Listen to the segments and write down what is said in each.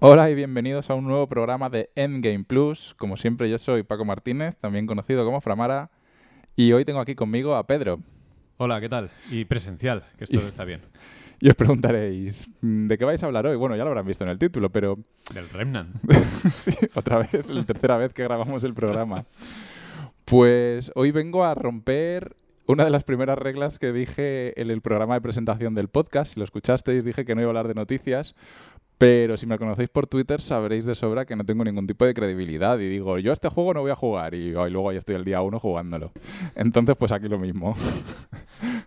Hola y bienvenidos a un nuevo programa de Endgame Plus. Como siempre, yo soy Paco Martínez, también conocido como Framara, y hoy tengo aquí conmigo a Pedro. Hola, ¿qué tal? Y presencial, que esto Y- está bien. Y os preguntaréis, mm, ¿de qué vais a hablar hoy? Bueno, ya lo habrán visto en el título, pero Del Remnant. sí, otra vez, la tercera vez que grabamos el programa. Pues hoy vengo a romper una de las primeras reglas que dije en el programa de presentación del podcast. Si lo escuchasteis, dije que no iba a hablar de noticias. Pero si me conocéis por Twitter sabréis de sobra que no tengo ningún tipo de credibilidad y digo, yo a este juego no voy a jugar y, oh, y luego ahí estoy el día uno jugándolo. Entonces, pues aquí lo mismo.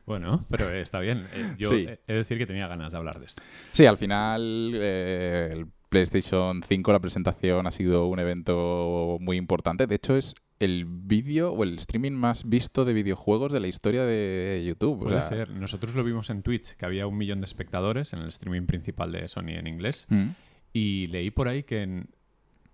Bueno, pero eh, está bien. Eh, yo Sí. he he de decir que tenía ganas de hablar de esto. Sí, al final eh, el PlayStation 5, la presentación ha sido un evento muy importante. De hecho, es el vídeo o el streaming más visto de videojuegos de la historia de YouTube. O Puede sea, ser. Nosotros lo vimos en Twitch, que había un millón de espectadores en el streaming principal de Sony en inglés. mm. Y leí por ahí que en-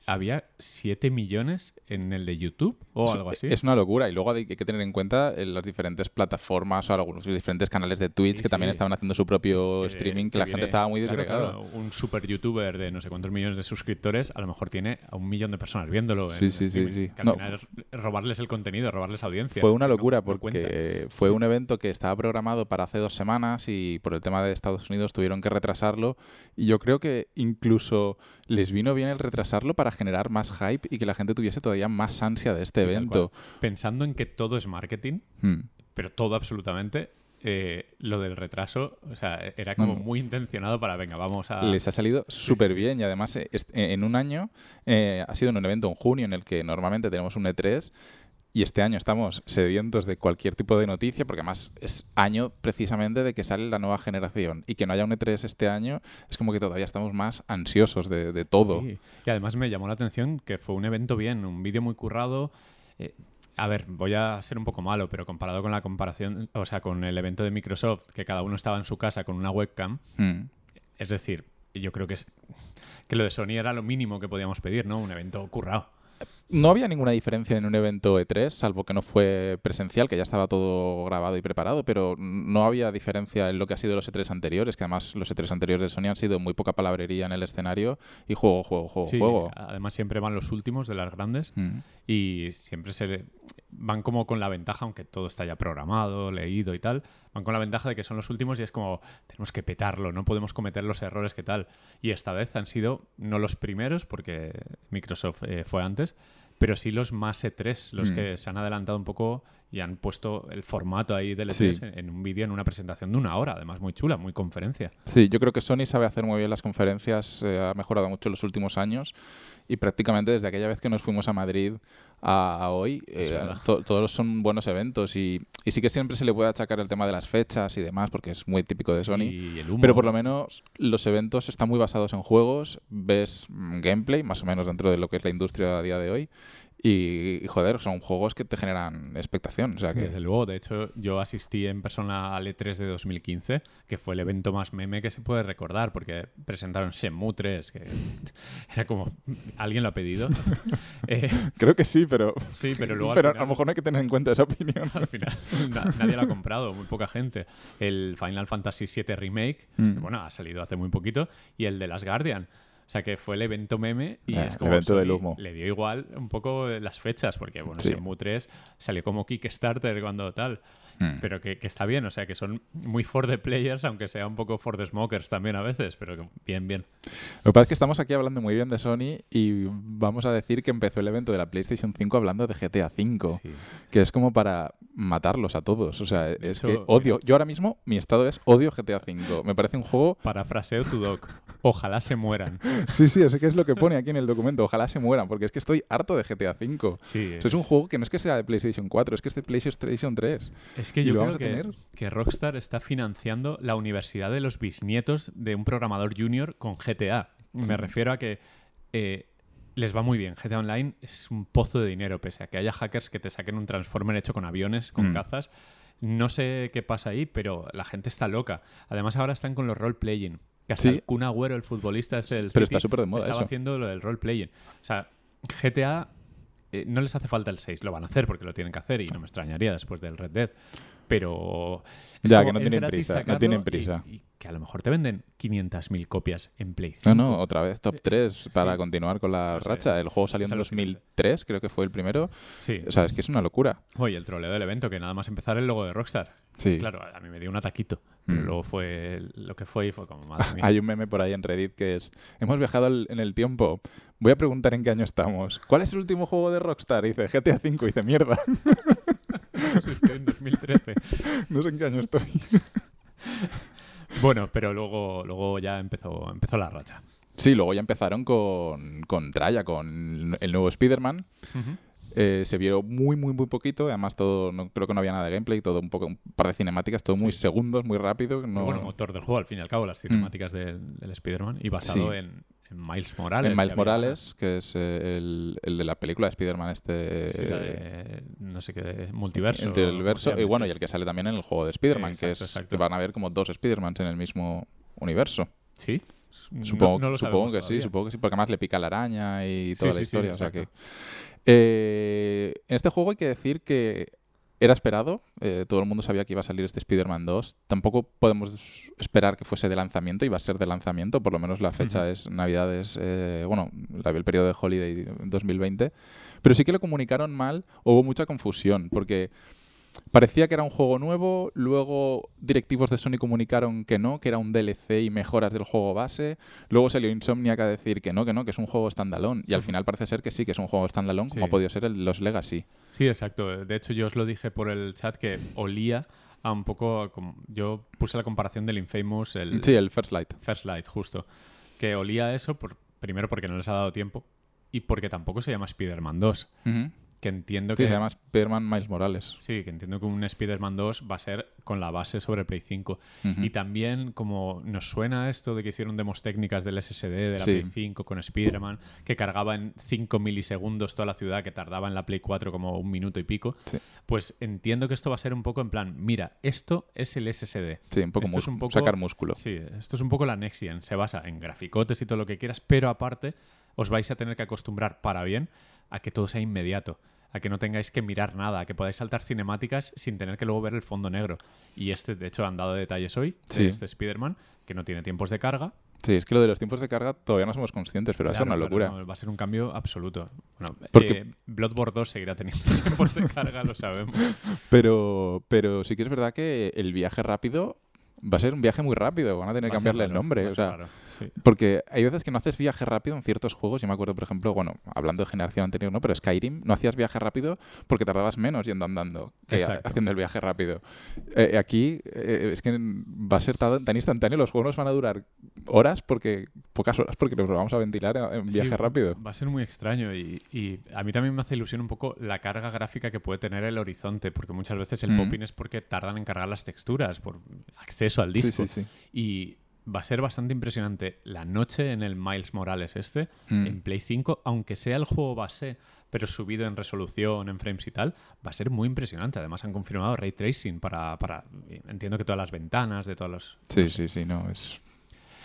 había 7 millones en el de YouTube o algo así. Es una locura. Y luego hay que tener en cuenta eh, las diferentes plataformas o algunos diferentes canales de Twitch Sí, que también estaban haciendo su propio Que- streaming, que, que la gente estaba muy claro, disgregada. claro, un super youtuber de no sé cuántos millones de suscriptores, a lo mejor tiene a un millón de personas viéndolo. Sí, en sí, sí, streaming. sí. Que al No, final es robarles el contenido, robarles audiencia. Fue una locura no porque fue un evento que estaba programado para hace dos semanas y por el tema de Estados Unidos tuvieron que retrasarlo y yo creo que incluso les vino bien el retrasarlo para generar más hype y que la gente tuviese todavía más ansia de este Sí, evento. Pensando en que todo es marketing, Hmm. pero todo absolutamente, eh, lo del retraso, o sea, era como No, muy intencionado para, venga, vamos a... Les ha salido sí, súper sí. bien y además eh, en un año eh, ha sido un evento en junio en el que normalmente tenemos un E3 y este año estamos sedientos de cualquier tipo de noticia porque además es año precisamente de que sale la nueva generación y que no haya un E3 este año es como que todavía estamos más ansiosos de, de todo. Sí. Y además me llamó la atención que fue un evento bien, un vídeo muy currado. eh, a ver, voy a ser un poco malo, pero comparado con la comparación, o sea, con el evento de Microsoft, que cada uno estaba en su casa con una webcam, Hmm. es decir, yo creo que es que lo de Sony era lo mínimo que podíamos pedir, ¿no? Un evento currado. No había ninguna diferencia en un evento E3, salvo que no fue presencial, que ya estaba todo grabado y preparado, pero no había diferencia en lo que ha sido los E3 anteriores, que además los E3 anteriores de Sony han sido muy poca palabrería en el escenario y juego, juego, juego, Sí, juego. además siempre van los últimos de las grandes Mm. y siempre se van como con la ventaja, aunque todo está ya programado, leído y tal, van con la ventaja de que son los últimos y es como tenemos que petarlo, no podemos cometer los errores que tal. Y esta vez han sido no los primeros, porque Microsoft eh, fue antes, pero sí los más E3, los Mm. que se han adelantado un poco y han puesto el formato ahí del Sí. E3 en, en un vídeo, en una presentación de una hora, además muy chula, muy conferencia. Sí, yo creo que Sony sabe hacer muy bien las conferencias, eh, ha mejorado mucho en los últimos años y prácticamente desde aquella vez que nos fuimos a Madrid a, a hoy, eh, to- todos son buenos eventos y, y sí que siempre se le puede achacar el tema de las fechas y demás, porque es muy típico de Sony. Y el humo. Pero por lo menos los eventos están muy basados en juegos, ves mm, gameplay, más o menos dentro de lo que es la industria a día de hoy. Y, y, joder, son juegos que te generan expectación. O sea que. Desde luego, de hecho, yo asistí en persona al E3 de 2015, que fue el evento más meme que se puede recordar, porque presentaron Shenmue 3, que era como, ¿alguien lo ha pedido? Eh, Creo que sí, pero. sí, pero luego pero a final- lo mejor no hay que tener en cuenta esa opinión. al final na- nadie lo ha comprado, muy poca gente. El Final Fantasy VII Remake, Mm. que, bueno, ha salido hace muy poquito, y el de Las Guardian. O sea que fue el evento meme y Eh, es como evento del Sony humo. le dio igual un poco las fechas, porque bueno, Sí. Shenmue 3 salió como Kickstarter cuando tal. Mm. Pero que, que está bien, o sea, que son muy for the players, aunque sea un poco for the smokers también a veces, pero que bien, bien. Lo que pasa es que estamos aquí hablando muy bien de Sony y vamos a decir que empezó el evento de la PlayStation 5 hablando de GTA 5, Sí. que es como para matarlos a todos. O sea, es hecho, que odio. Yo ahora mismo, mi estado es odio GTA 5. Me parece un juego. Parafraseo tu doc. Ojalá se mueran. Sí, sí, eso que es lo que pone aquí en el documento. Ojalá se mueran, porque es que estoy harto de GTA 5. Sí, Eso es un juego que no es que sea de PlayStation 4, es que es de PlayStation 3. Es que y yo creo que, que Rockstar está financiando la universidad de los bisnietos de un programador junior con GTA. Sí. Me refiero a que eh, les va muy bien. GTA Online es un pozo de dinero, pese a que haya hackers que te saquen un Transformer hecho con aviones, con Mm. cazas. No sé qué pasa ahí, pero la gente está loca. Además, ahora están con los role-playing. Que hasta Sí. el Kun Agüero, el futbolista este del Pero City, está súper de moda estaba eso. haciendo lo del role-playing. O sea, GTA eh, no les hace falta el 6, lo van a hacer porque lo tienen que hacer y no me extrañaría después del Red Dead. Pero. es Ya, como, que no tienen prisa, no tienen prisa. Y, que a lo mejor te venden 500.000 copias en Play 5. No, no, otra vez, top Eh, 3 sí. para continuar con la No sé, racha. El juego salió en alucinante. 2003, creo que fue el primero. Sí. O sea, es que es una locura. Oye, el troleo del evento, que nada más empezar el logo de Rockstar. Sí. Claro, a mí me dio un ataquito. Pero Mm. luego fue lo que fue y fue como, madre mía. Hay un meme por ahí en Reddit que es, hemos viajado en el tiempo, voy a preguntar en qué año estamos. ¿Cuál es el último juego de Rockstar? Y dice GTA V, y dice, mierda, Estoy en 2013. no sé en qué año estoy. Bueno, pero luego, luego ya empezó, empezó la racha. Sí, luego ya empezaron con, con Traya, con el nuevo Spider-Man. Eh, se vio muy, muy, muy poquito. Además, todo, no, creo que no había nada de gameplay, todo un poco, un par de cinemáticas, todo muy segundos, muy rápido. No, bueno, motor del juego, al fin y al cabo, las cinemáticas del, del Spider-Man y basado Sí. en, en Miles Morales. en que Miles había- Morales, que es eh, el, el de la película de Spider-Man este... Sí, la de, no sé qué, multiverso. entre el o verso como se y bueno sí. y el que sale también en el juego de Spider-Man que es exacto. que van a haber como dos Spider-Mans en el mismo universo ¿Sí? Supongo, no supongo que sí supongo que sí porque además le pica la araña y toda sí, la historia o sea que. Eh, en este juego hay que decir que era esperado, eh, todo el mundo sabía que iba a salir este Spider-Man 2. Tampoco podemos esperar que fuese de lanzamiento, iba a ser de lanzamiento, por lo menos la fecha Ujú. es Navidades, eh, bueno, el periodo de Holiday 2020. Pero sí que lo comunicaron mal, hubo mucha confusión, porque parecía que era un juego nuevo, luego directivos de Sony comunicaron que no, que era un DLC y mejoras del juego base, luego salió Insomniac a decir que no, que no, que es un juego standalone, y al final parece ser que sí, que es un juego standalone, como Sí. ha podido ser el, los Legacy. Sí, exacto. De hecho, yo os lo dije por el chat que olía a un poco. como- yo puse la comparación del Infamous, el Sí, el First Light. First Light, justo. Que olía a eso, por, primero porque no les ha dado tiempo y porque tampoco se llama Spider-Man 2. Ujú. Que entiendo Sí, que. se llama Spider-Man Miles Morales. Sí, que entiendo que un Spider-Man 2 va a ser con la base sobre Play 5. Ujú. Y también, como nos suena esto de que hicieron demos técnicas del SSD de la Sí. Play 5 con Spider-Man, que cargaba en 5 milisegundos toda la ciudad, que tardaba en la Play 4 como un minuto y pico, Sí. pues entiendo que esto va a ser un poco en plan, mira, esto es el SSD. Sí, un poco, Esto es un poco- sacar músculo. Sí, esto es un poco la Next Gen. Se basa en graficotes y todo lo que quieras, pero aparte os vais a tener que acostumbrar para bien a que todo sea inmediato, a que no tengáis que mirar nada, a que podáis saltar cinemáticas sin tener que luego ver el fondo negro. Y este, de hecho, han dado detalles hoy Sí. de este Spider-Man, que no tiene tiempos de carga. Sí, es que lo de los tiempos de carga todavía no somos conscientes, pero va a ser Claro, una locura. no, va a ser un cambio absoluto. Bueno, Porque- eh, Bloodborne 2 seguirá teniendo tiempos de carga, lo sabemos. Pero, pero sí que es verdad que el viaje rápido va a ser un viaje muy rápido. Van a tener que cambiarle el nombre. o sea, raro, sí. Porque hay veces que no haces viaje rápido en ciertos juegos. Yo me acuerdo, por ejemplo, bueno, hablando de generación anterior, ¿no? Pero Skyrim no hacías viaje rápido porque tardabas menos yendo andando que Exacto. haciendo el viaje rápido. Eh, aquí eh, es que va a ser tan, tan instantáneo, los juegos nos van a durar horas porque pocas horas porque nos lo vamos a ventilar en Sí, viaje rápido. Va a ser muy extraño y, y a mí también me hace ilusión un poco la carga gráfica que puede tener el horizonte, porque muchas veces el Mm. popping es porque tardan en cargar las texturas, por acceso al disco. Sí, sí, sí. Y va a ser bastante impresionante la noche en el Miles Morales este, Mm. en Play 5, aunque sea el juego base, pero subido en resolución, en frames y tal, va a ser muy impresionante. Además han confirmado ray tracing para, para entiendo que todas las ventanas, de todos los... Sí, sí, sí, no, es...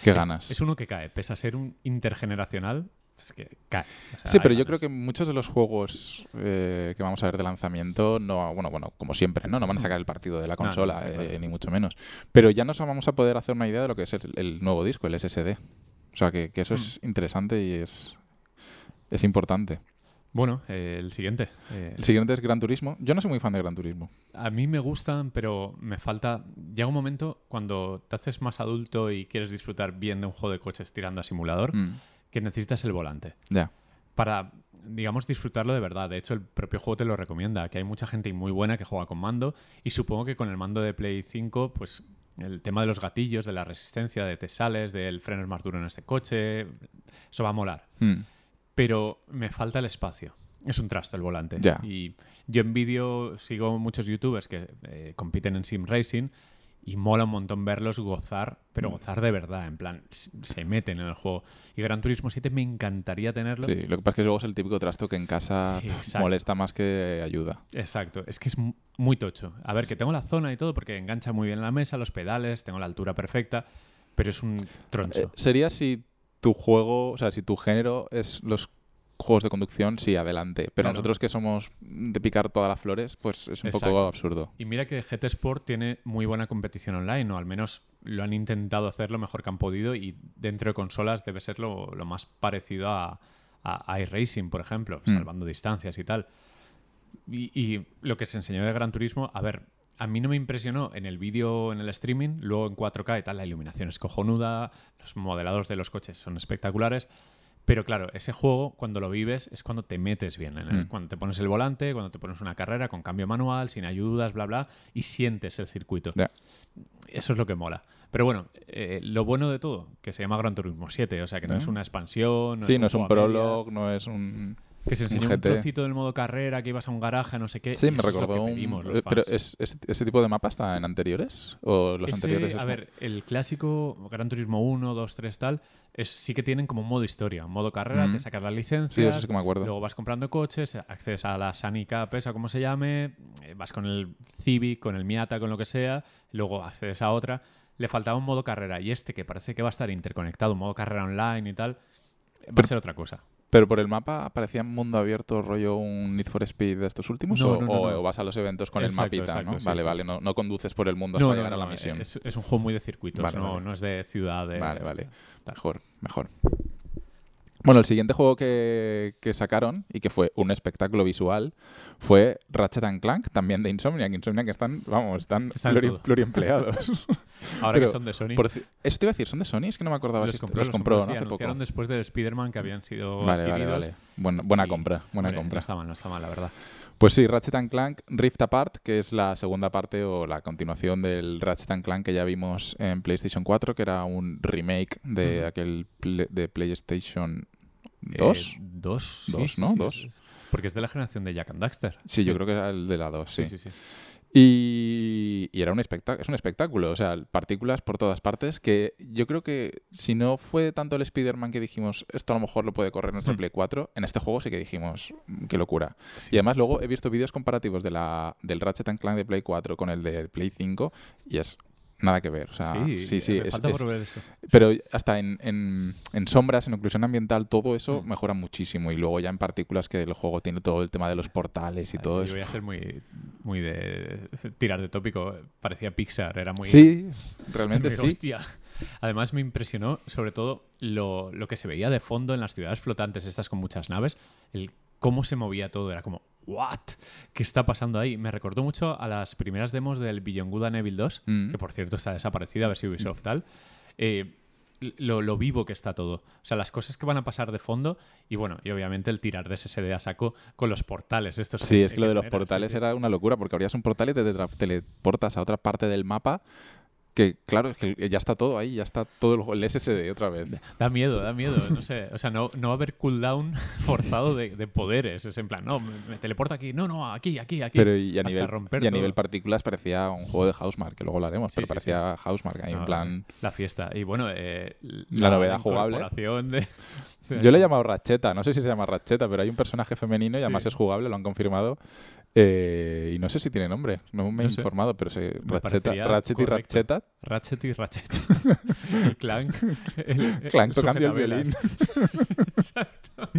Qué Es- ganas. Es, uno que cae, pese a ser un intergeneracional, es que cae. O sea, Sí, pero yo creo que muchos de los juegos eh, que vamos a ver de lanzamiento, no, bueno, bueno, como siempre, ¿no? No van a sacar el partido de la No, no, consola, eh, ni mucho menos. Pero ya nos vamos a poder hacer una idea de lo que es el, el nuevo disco, el SSD. O sea, que, que eso es Hmm. interesante y es, es importante. Bueno, eh, el siguiente. eh, El siguiente es Gran Turismo. Yo no soy muy fan de Gran Turismo. A mí me gustan, pero me falta. Llega un momento cuando te haces más adulto y quieres disfrutar bien de un juego de coches tirando a simulador, Mm, que necesitas el volante. ya. Para, digamos, disfrutarlo de verdad. De hecho, el propio juego te lo recomienda, que hay mucha gente muy buena que juega con mando y supongo que con el mando de Play 5, pues el tema de los gatillos, de la resistencia, de te sales, del freno es más duro en este coche, eso va a molar. Mm, pero me falta el espacio. Es un trasto el volante. Ya. Y yo en vídeo sigo muchos youtubers que eh, compiten en sim racing y mola un montón verlos gozar, pero gozar de verdad, en plan, se meten en el juego. Y Gran Turismo 7 me encantaría tenerlo. Sí, lo que pasa es que luego es el típico trasto que en casa Exacto. molesta más que ayuda. Exacto, es que es mu- muy tocho. A ver, que tengo la zona y todo porque engancha muy bien la mesa, los pedales, tengo la altura perfecta, pero es un troncho. Eh, sería si tu juego, o sea, si tu género es los juegos de conducción, sí, adelante. Pero Claro. nosotros que somos de picar todas las flores, pues es un poco absurdo. Y mira que GT Sport tiene muy buena competición online, o al menos lo han intentado hacer lo mejor que han podido y dentro de consolas debe ser lo, lo más parecido a, a, a iRacing, por ejemplo, Mm. salvando distancias y tal. Y, y lo que se enseñó de Gran Turismo, a ver, a mí no me impresionó en el vídeo, en el streaming, luego en 4K y tal, la iluminación es cojonuda, los modelados de los coches son espectaculares. Pero claro, ese juego, cuando lo vives, es cuando te metes bien. en el- Mm. Cuando te pones el volante, cuando te pones una carrera con cambio manual, sin ayudas, bla, bla, y sientes el circuito. Eso es lo que mola. Pero bueno, eh, lo bueno de todo, que se llama Gran Turismo 7, o sea que no es una expansión. sí, no es un prologue, no es un... Que se enseñó un, trocito del modo carrera, que ibas a un garaje, no sé qué. Sí, me es lo recordó que pedimos eh, Pero es, es- ¿ese tipo de mapa está en anteriores? ¿O los Ese, anteriores? a es- ver, el clásico Gran Turismo 1, 2, 3, tal, es, sí que tienen como un modo historia. Modo carrera, Mm. te sacas las licencias. Sí, eso sí que me acuerdo. Luego vas comprando coches, accedes a la Sunny Cup, esa como se llame, eh, vas con el Civic, con el Miata, con lo que sea, luego accedes a otra. Le faltaba un modo carrera y este que parece que va a estar interconectado, un modo carrera online y tal, va Pero- a ser otra cosa. Pero por el mapa parecía mundo abierto, rollo un Need for Speed de estos últimos, No, o, no, no, o- no. o vas a los eventos con Exacto, el mapita, exacto, ¿no? sí, vale, sí. vale, no, conduces por el mundo hasta llegar a la misión. Es, es un juego muy de circuitos, Vale, no, vale. no es de ciudad. De, Vale, vale. Mejor, mejor. Bueno, el siguiente juego que, que sacaron y que fue un espectáculo visual fue Ratchet and Clank, también de Insomniac. Insomniac están, vamos, están, Están pluri- pluriempleados. Ahora Pero que son de Sony. Por te iba a decir, ¿son de Sony? Es que no me acordaba los si compró, los compró, ¿no? sí, Hace poco. después del Spider-Man que habían sido Vale, vale, vale. Buena, buena y- compra, buena compra. No está mal, no está mal, la verdad. Pues sí, Ratchet and Clank Rift Apart, que es la segunda parte o la continuación del Ratchet and Clank que ya vimos en PlayStation 4, que era un remake de aquel de PlayStation Eh, 2. dos, Dos, sí, ¿no? sí, Dos. Porque es de la generación de Jack and Daxter. Sí, yo creo que era el de la 2, sí. Sí, sí, sí. Y, y era un espectáculo, es un espectáculo, o sea, partículas por todas partes que yo creo que si no fue tanto el Spider-Man que dijimos, esto a lo mejor lo puede correr nuestro Hmm. Play 4, en este juego sí que dijimos, "Mm, qué locura. Sí. Y además luego he visto vídeos comparativos de la, del Ratchet and Clank de Play 4 con el de Play 5 y es nada que ver. O sea, sí, sí, es- falta es- por ver eso. pero hasta en, en- en sombras, en oclusión ambiental, todo eso Mm. mejora muchísimo. Y luego ya en partículas que el juego tiene todo el tema de los portales y todo Yo eso. voy a ser muy, muy de tirar de tópico. Parecía Pixar, era muy... Sí, realmente muy sí. hostia. Además me impresionó sobre todo lo, lo que se veía de fondo en las ciudades flotantes, estas con muchas naves, el cómo se movía todo, era como, ¿what? ¿Qué está pasando ahí? Me recordó mucho a las primeras demos del Beyond Good and Evil 2, Mm. que por cierto está desaparecida, a ver si Ubisoft tal. Eh, lo, lo vivo que está todo. O sea, las cosas que van a pasar de fondo y bueno, y obviamente el tirar de SSD a saco con los portales. Estos Sí, es que lo de los sí, portales sí. era una locura, porque abrías un portal y te teleportas a otra parte del mapa. Que claro, que ya está todo ahí, ya está todo el, SSD otra vez. Da miedo, da miedo. No sé, o sea, no, no va a haber cooldown forzado de, de poderes. Es en plan, no, me, teleporto aquí, no, no, aquí, aquí, aquí. Pero y a, hasta nivel, romper y a todo. nivel partículas parecía un juego de Housemark, que luego lo haremos, Sí, pero sí, parecía Housemark ahí en plan... La fiesta. Y bueno, eh, La novedad jugable. De, Yo le he llamado Ratcheta, no sé si se llama Ratcheta, pero hay un personaje femenino y Sí. además es jugable, lo han confirmado. Eh, y no sé si tiene nombre, no me he No sé. informado, pero se, Ratchet y correcto. Ratcheta. Ratchet y Ratchet. y Clank. el- Clank tocando el sujetavelas. Exacto.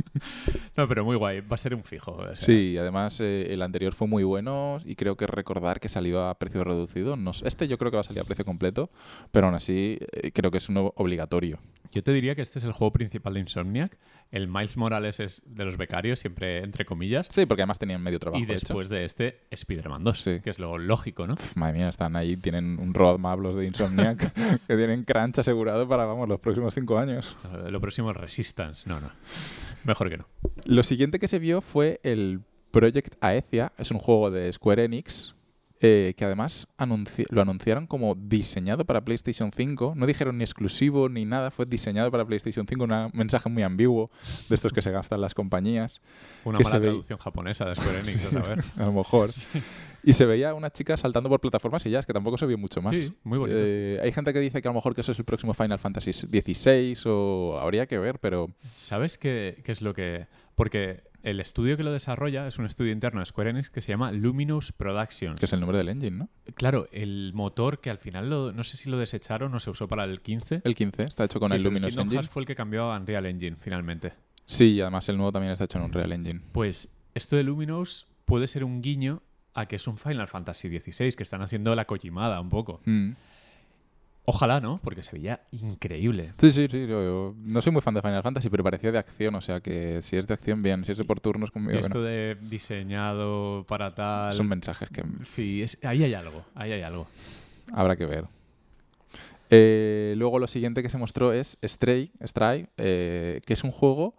No, pero muy guay. Va a ser un fijo. o sea, Sí, además eh, el anterior fue muy bueno y creo que recordar que salió a precio reducido. No este yo creo que va a salir a precio completo, pero aún así eh, creo que es uno obligatorio. Yo te diría que este es el juego principal de Insomniac. El Miles Morales es de los becarios, siempre entre comillas. Sí, porque además tenían medio trabajo y hecho. Después de este, Spider-Man 2, Sí. que es lo lógico, ¿no? Madre mía, están ahí, tienen un roadmap los de Insomniac que tienen crunch asegurado para, vamos, los próximos cinco años. Lo próximo es Resistance. No, no. Mejor que no. Lo siguiente que se vio fue el Project Aethia, es un juego de Square Enix, eh, que además anunci- lo anunciaron como diseñado para PlayStation 5. No dijeron ni exclusivo ni nada, fue diseñado para PlayStation 5, un mensaje muy ambiguo de estos que se gastan las compañías, Una Que mala ve- traducción japonesa de Square Enix, a saber. a lo mejor. Y se veía una chica saltando por plataformas y ya, es que tampoco se vio mucho más. Sí, muy bonito. Eh, hay gente que dice que a lo mejor que eso es el próximo Final Fantasy XVI o habría que ver, pero ¿Sabes qué, qué es lo que...? Porque el estudio que lo desarrolla es un estudio interno de Square Enix que se llama Luminous Productions. que es el nombre del engine, ¿no? Claro, el motor que al final, lo- no sé si lo desecharon o se usó para el 15. El 15 está hecho con Sí, el Luminous Kingdom Engine. Hearts fue el que cambió a Unreal Engine finalmente. Sí, y además el nuevo también está hecho en un Real Engine. Pues esto de Luminous puede ser un guiño a que es un Final Fantasy XVI, que están haciendo la Kojimada un poco. Mm. Ojalá, ¿no? Porque se veía increíble. Sí, sí, sí. yo- yo no soy muy fan de Final Fantasy, pero parecía de acción. O sea que si es de acción, bien. Si es de por turnos, conmigo. Y esto de diseñado para tal... Son mensajes que Sí, es- ahí hay algo, ahí hay algo. habrá que ver. Eh, luego lo siguiente que se mostró es Stray, Stray eh, que es un juego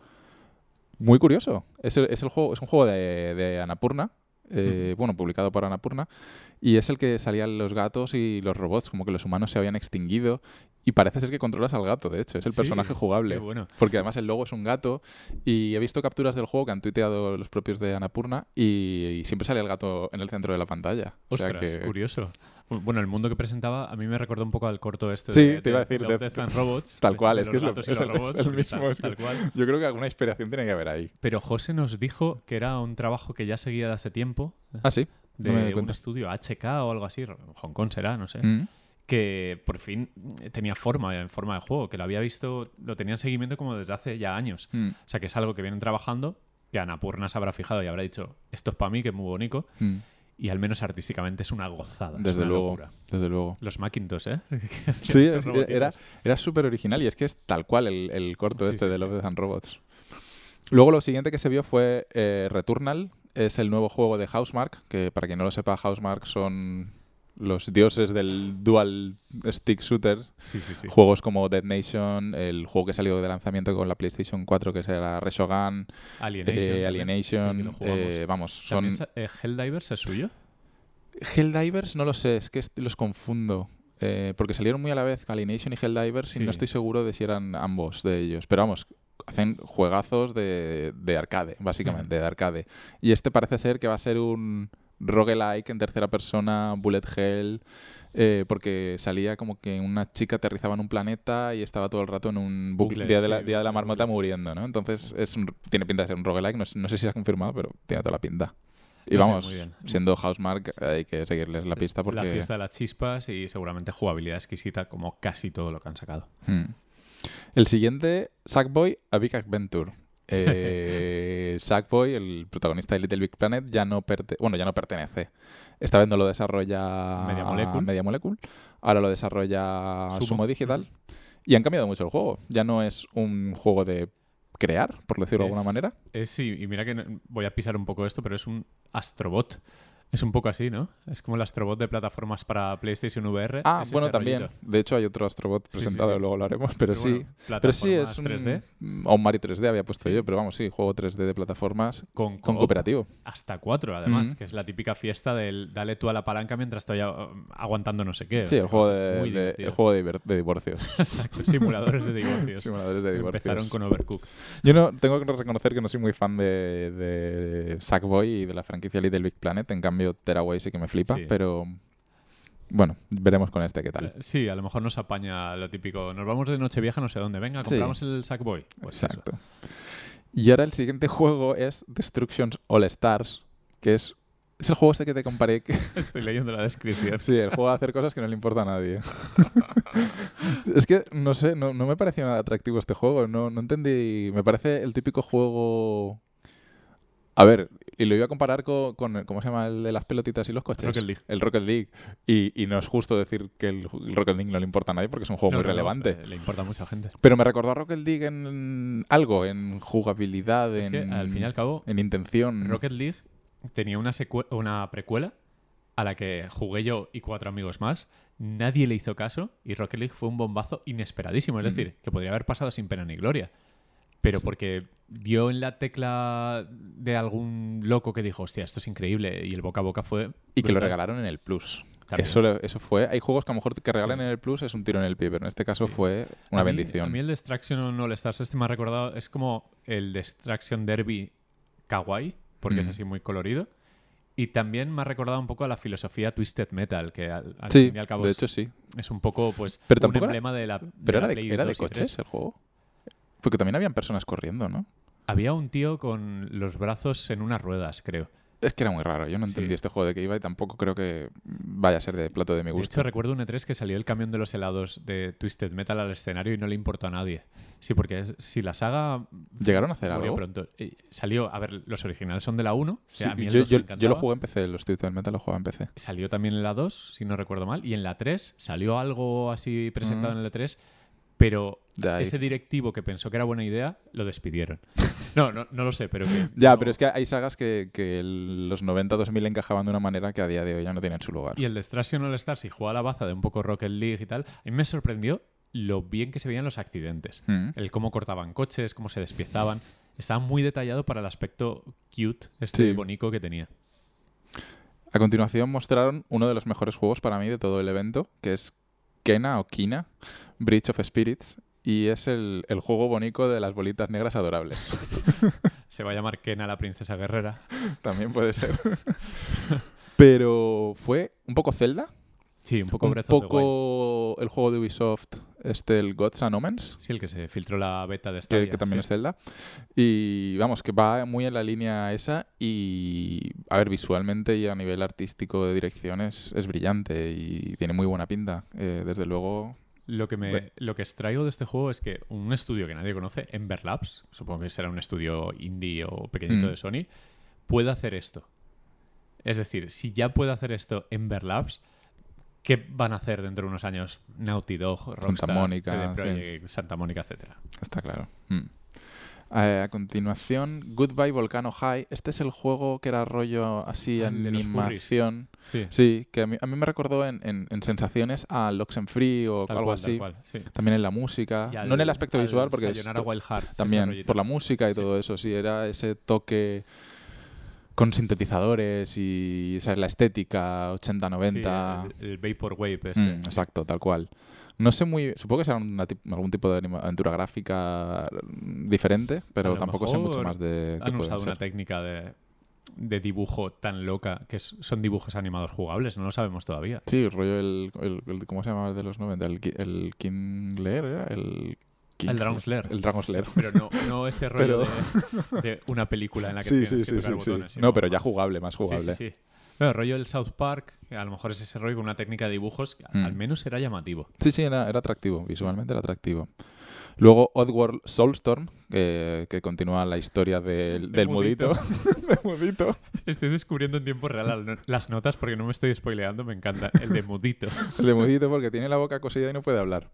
muy curioso. Es, el- es el juego, es un juego de, de Annapurna, eh, bueno, publicado por Annapurna, y es el que salían los gatos y los robots, como que los humanos se habían extinguido, y parece ser que controlas al gato, de hecho, es el Sí, personaje jugable. Bueno. Porque además el logo es un gato y he visto capturas del juego que han tuiteado los propios de Annapurna y, y siempre sale el gato en el centro de la pantalla. O sea Ostras, que curioso. Bueno, el mundo que presentaba a mí me recordó un poco al corto este Sí, de, te iba a de decir, de- Death and Robots. tal cual, es que es lo- es el- es robots, el porque mismo, Tal, es que- tal cual. yo creo que alguna inspiración tiene que haber ahí. Pero José nos dijo que era un trabajo que ya seguía de hace tiempo, Ah, sí. de no un cuenta. estudio HK o algo así, Hong Kong será, no sé, Mm. que por fin tenía forma, en forma de juego, que lo había visto, lo tenía en seguimiento como desde hace ya años. Mm. O sea, que es algo que vienen trabajando, que Anapurna se habrá fijado y habrá dicho, esto es para mí, que es muy bonito, Mm. Y al menos artísticamente es una gozada. es Desde una luego, locura. desde luego. Los Macintosh, ¿eh? Sí, era era súper original y es que es tal cual el, el corto Sí, este sí, de sí. Love, and Robots. Luego lo siguiente que se vio fue eh, Returnal, es el nuevo juego de Housemark, que para quien no lo sepa, Housemark son los dioses del dual stick shooter. Sí, sí, sí. Juegos como Dead Nation, el juego que salió de lanzamiento con la PlayStation 4, que era Reshogun, Alienation. eh, también. Alienation, eh, vamos, son... ¿También es- eh, Helldivers es suyo? Helldivers no lo sé, es que los confundo. eh, porque salieron muy a la vez Alienation y Helldivers y no estoy seguro de si eran ambos de ellos. Pero vamos, hacen juegazos de, de arcade, básicamente, de arcade. Y este parece ser que va a ser un roguelike en tercera persona, bullet hell, eh, porque salía como que una chica aterrizaba en un planeta y estaba todo el rato en un bucle, día, de la, día de la marmota bucles. muriendo, ¿no? Entonces es un- tiene pinta de ser un roguelike, no, sé- no sé si se ha confirmado, pero tiene toda la pinta. Y No sé, vamos, bien. siendo Housemark hay que seguirles la pista porque... La fiesta de las chispas y seguramente jugabilidad exquisita como casi todo lo que han sacado. Hmm. El siguiente, Sackboy A Big Adventure. Eh, Sackboy, el protagonista de Little Big Planet, ya no, perte- bueno, ya no pertenece. Esta vez no lo desarrolla Media Molecule. Media Molecule. Ahora lo desarrolla Sumo. Sumo, Digital. Y han cambiado mucho el juego. Ya no es un juego de crear, por decirlo de alguna manera. Es sí, y mira que voy a pisar un poco esto, pero es un Astrobot. Es un poco así, ¿no? Es como el Astrobot de plataformas para PlayStation VR. Ah, Es bueno, también. rollito. De hecho, hay otro Astrobot Sí, sí, presentado, sí. luego lo haremos, pero, Pero sí. bueno, pero sí, es plataformas un, 3D o un Mario 3D había puesto yo, pero vamos, sí, juego 3D de plataformas con, con coop cooperativo. hasta cuatro, además, que es la típica fiesta del dale tú a la palanca mientras estoy uh, aguantando no sé qué. Sí, el juego, de, de- el juego de, divorcios. Exacto, simuladores de divorcios. Simuladores de divorcios. Empezaron con Overcook. Yo no tengo que reconocer que no soy muy fan de, de Sackboy y de la franquicia Little Big Planet. En cambio, Tearaway sí que me flipa, Sí. pero bueno, veremos con este qué tal. Eh, Sí, a lo mejor nos apaña lo típico. Nos vamos de Nochevieja, no sé dónde. Venga, Sí. compramos el Sackboy. Pues eso. Exacto. Y ahora el siguiente juego es Destruction All Stars, que es, es el juego este que te comparé. Que, Estoy leyendo la descripción. sí, el juego de hacer cosas que no le importa a nadie. es que, no sé, no, no me pareció nada atractivo este juego. No, no entendí. Me parece el típico juego... A ver, y lo iba a comparar con, ¿cómo se llama el de las pelotitas y los coches? Rocket League. El Rocket League. Y, y no es justo decir que el, el Rocket League no le importa a nadie porque es un juego No, muy no, relevante. eh, le importa a mucha gente. Pero me recordó a Rocket League en algo, en jugabilidad, Es que en, al fin y al cabo, en intención. Rocket League tenía una, una precuela a la que jugué yo y cuatro amigos más. Nadie le hizo caso y Rocket League fue un bombazo inesperadísimo. Es Mm. decir, que podría haber pasado sin pena ni gloria. Pero Sí. porque dio en la tecla de algún loco que dijo, hostia, esto es increíble. Y el boca a boca fue. y que lo regalaron en el Plus. También. Eso, eso fue. Hay juegos que a lo mejor que regalen Sí. en el Plus es un tiro en el pie, pero en este caso Sí. fue una A mí- bendición. A mí el Destruction All Stars este me ha recordado, es como el Destruction Derby kawaii, porque es Mm. así muy colorido. Y también me ha recordado un poco a la filosofía Twisted Metal, que al, al sí, fin y al cabo de es, hecho sí. es un poco pues Pero un tampoco era- emblema de la de Pero la era de, Play era de 2 y coches 3. el juego. Porque también habían personas corriendo, ¿no? Había un tío con los brazos en unas ruedas, creo. Es que era muy raro. Yo no entendí Sí. este juego de qué iba y tampoco creo que vaya a ser de plato de mi De gusto. hecho, recuerdo un E3 que salió el camión de los helados de Twisted Metal al escenario y no le importó a nadie. Sí, porque es- si la saga ¿Llegaron a hacer algo? pronto. eh, salió, a ver, los originales son de la 1. Sí, a mí yo, 2 yo- lo jugué en PC, los Twisted Metal lo jugaba en PC. Salió también en la 2, si no recuerdo mal, y en la 3 salió algo así presentado Mm. en la 3, pero ese directivo que pensó que era buena idea, lo despidieron. No, no, no lo sé, pero que... Ya, no- pero es que hay sagas que, que los 90-2000 encajaban de una manera que a día de hoy ya no tienen su lugar. Y el de Strasion All Stars, y jugaba la baza de un poco Rocket League y tal, a mí me sorprendió lo bien que se veían los accidentes. Mm. El cómo cortaban coches, cómo se despiezaban. Estaba muy detallado para el aspecto cute, este Sí. bonito que tenía. A continuación mostraron uno de los mejores juegos para mí de todo el evento, que es Kena o Kina, Bridge of Spirits, y es el, el juego bonito de las bolitas negras adorables. Se va a llamar Kena la princesa guerrera. También puede ser. Pero fue un poco Zelda, Sí, un poco un poco el juego de Ubisoft, este, el Gods and Omens, Sí, el que se filtró la beta de que, Stadia. que también sí. es Zelda. Y vamos, que va muy en la línea esa y, a ver, visualmente y a nivel artístico de dirección es, es brillante y tiene muy buena pinta. Eh, desde luego, Lo que, me, Bueno. lo que extraigo de este juego es que un estudio que nadie conoce, Ember Labs, supongo que será un estudio indie o pequeñito Mm. de Sony, puede hacer esto. Es decir, si ya puede hacer esto Ember Labs, ¿qué van a hacer dentro de unos años Naughty Dog, Rockstar, Mónica, CD sí. Projekt, Santa Mónica, etcétera? está claro. Mm. Eh, a continuación, Goodbye Volcano High. Este es el juego que era rollo así, Ah, el animación. Sí, Sí, que a mí, a mí me recordó en, en- en sensaciones a Free o tal algo cual, así. cual, sí. También en la música. No en el aspecto al visual, porque es Wild Hearts, también por la música y todo eso. Sí, era ese toque con sintetizadores y esa es la estética 80-90. Sí, el, el Vaporwave este. Mm, exacto, tal cual. No sé muy. Supongo que será una algún tipo de aventura gráfica mm, diferente, pero tampoco sé mucho más de. Han usado una ser. técnica de, de dibujo tan loca que es- son dibujos animados jugables, no lo sabemos todavía. Sí, rollo el, el- el- ¿Cómo se llamaba el de los 90? El, el King Lair, ¿era? El, King El Dragon Slayer. El Dragon Slayer. Pero no, no ese rollo Pero- de, de una película en la que Sí, tienes sí, que sí, tocar botones. No, pero ya jugable, más jugable. Sí, sí, sí. Bueno, rollo el South Park, a lo mejor es ese rollo con una técnica de dibujos que Mm. al menos era llamativo. Sí, sí, era, era atractivo, visualmente era atractivo. Luego Oddworld Soulstorm, que, que continúa la historia del, del mudito. Estoy descubriendo en tiempo real al- las notas porque no me estoy spoileando, me encanta. El de Mudito. El de mudito porque tiene la boca cosida y no puede hablar.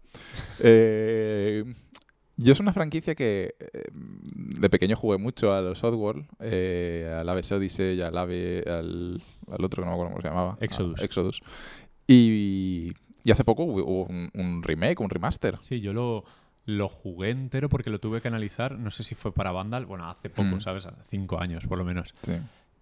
Eh, yo es una franquicia que eh, de pequeño jugué mucho a los Oddworld, eh, al Aves Odyssey, al Ave, al, al otro que no me acuerdo cómo se llamaba. Exodus. a Exodus. Y, y hace poco hubo hubo un, un remake, un remaster. Sí, yo lo, lo jugué entero porque lo tuve que analizar. No sé si fue para Vandal, bueno, hace poco, Mm. ¿sabes? Cinco años por lo menos. Sí.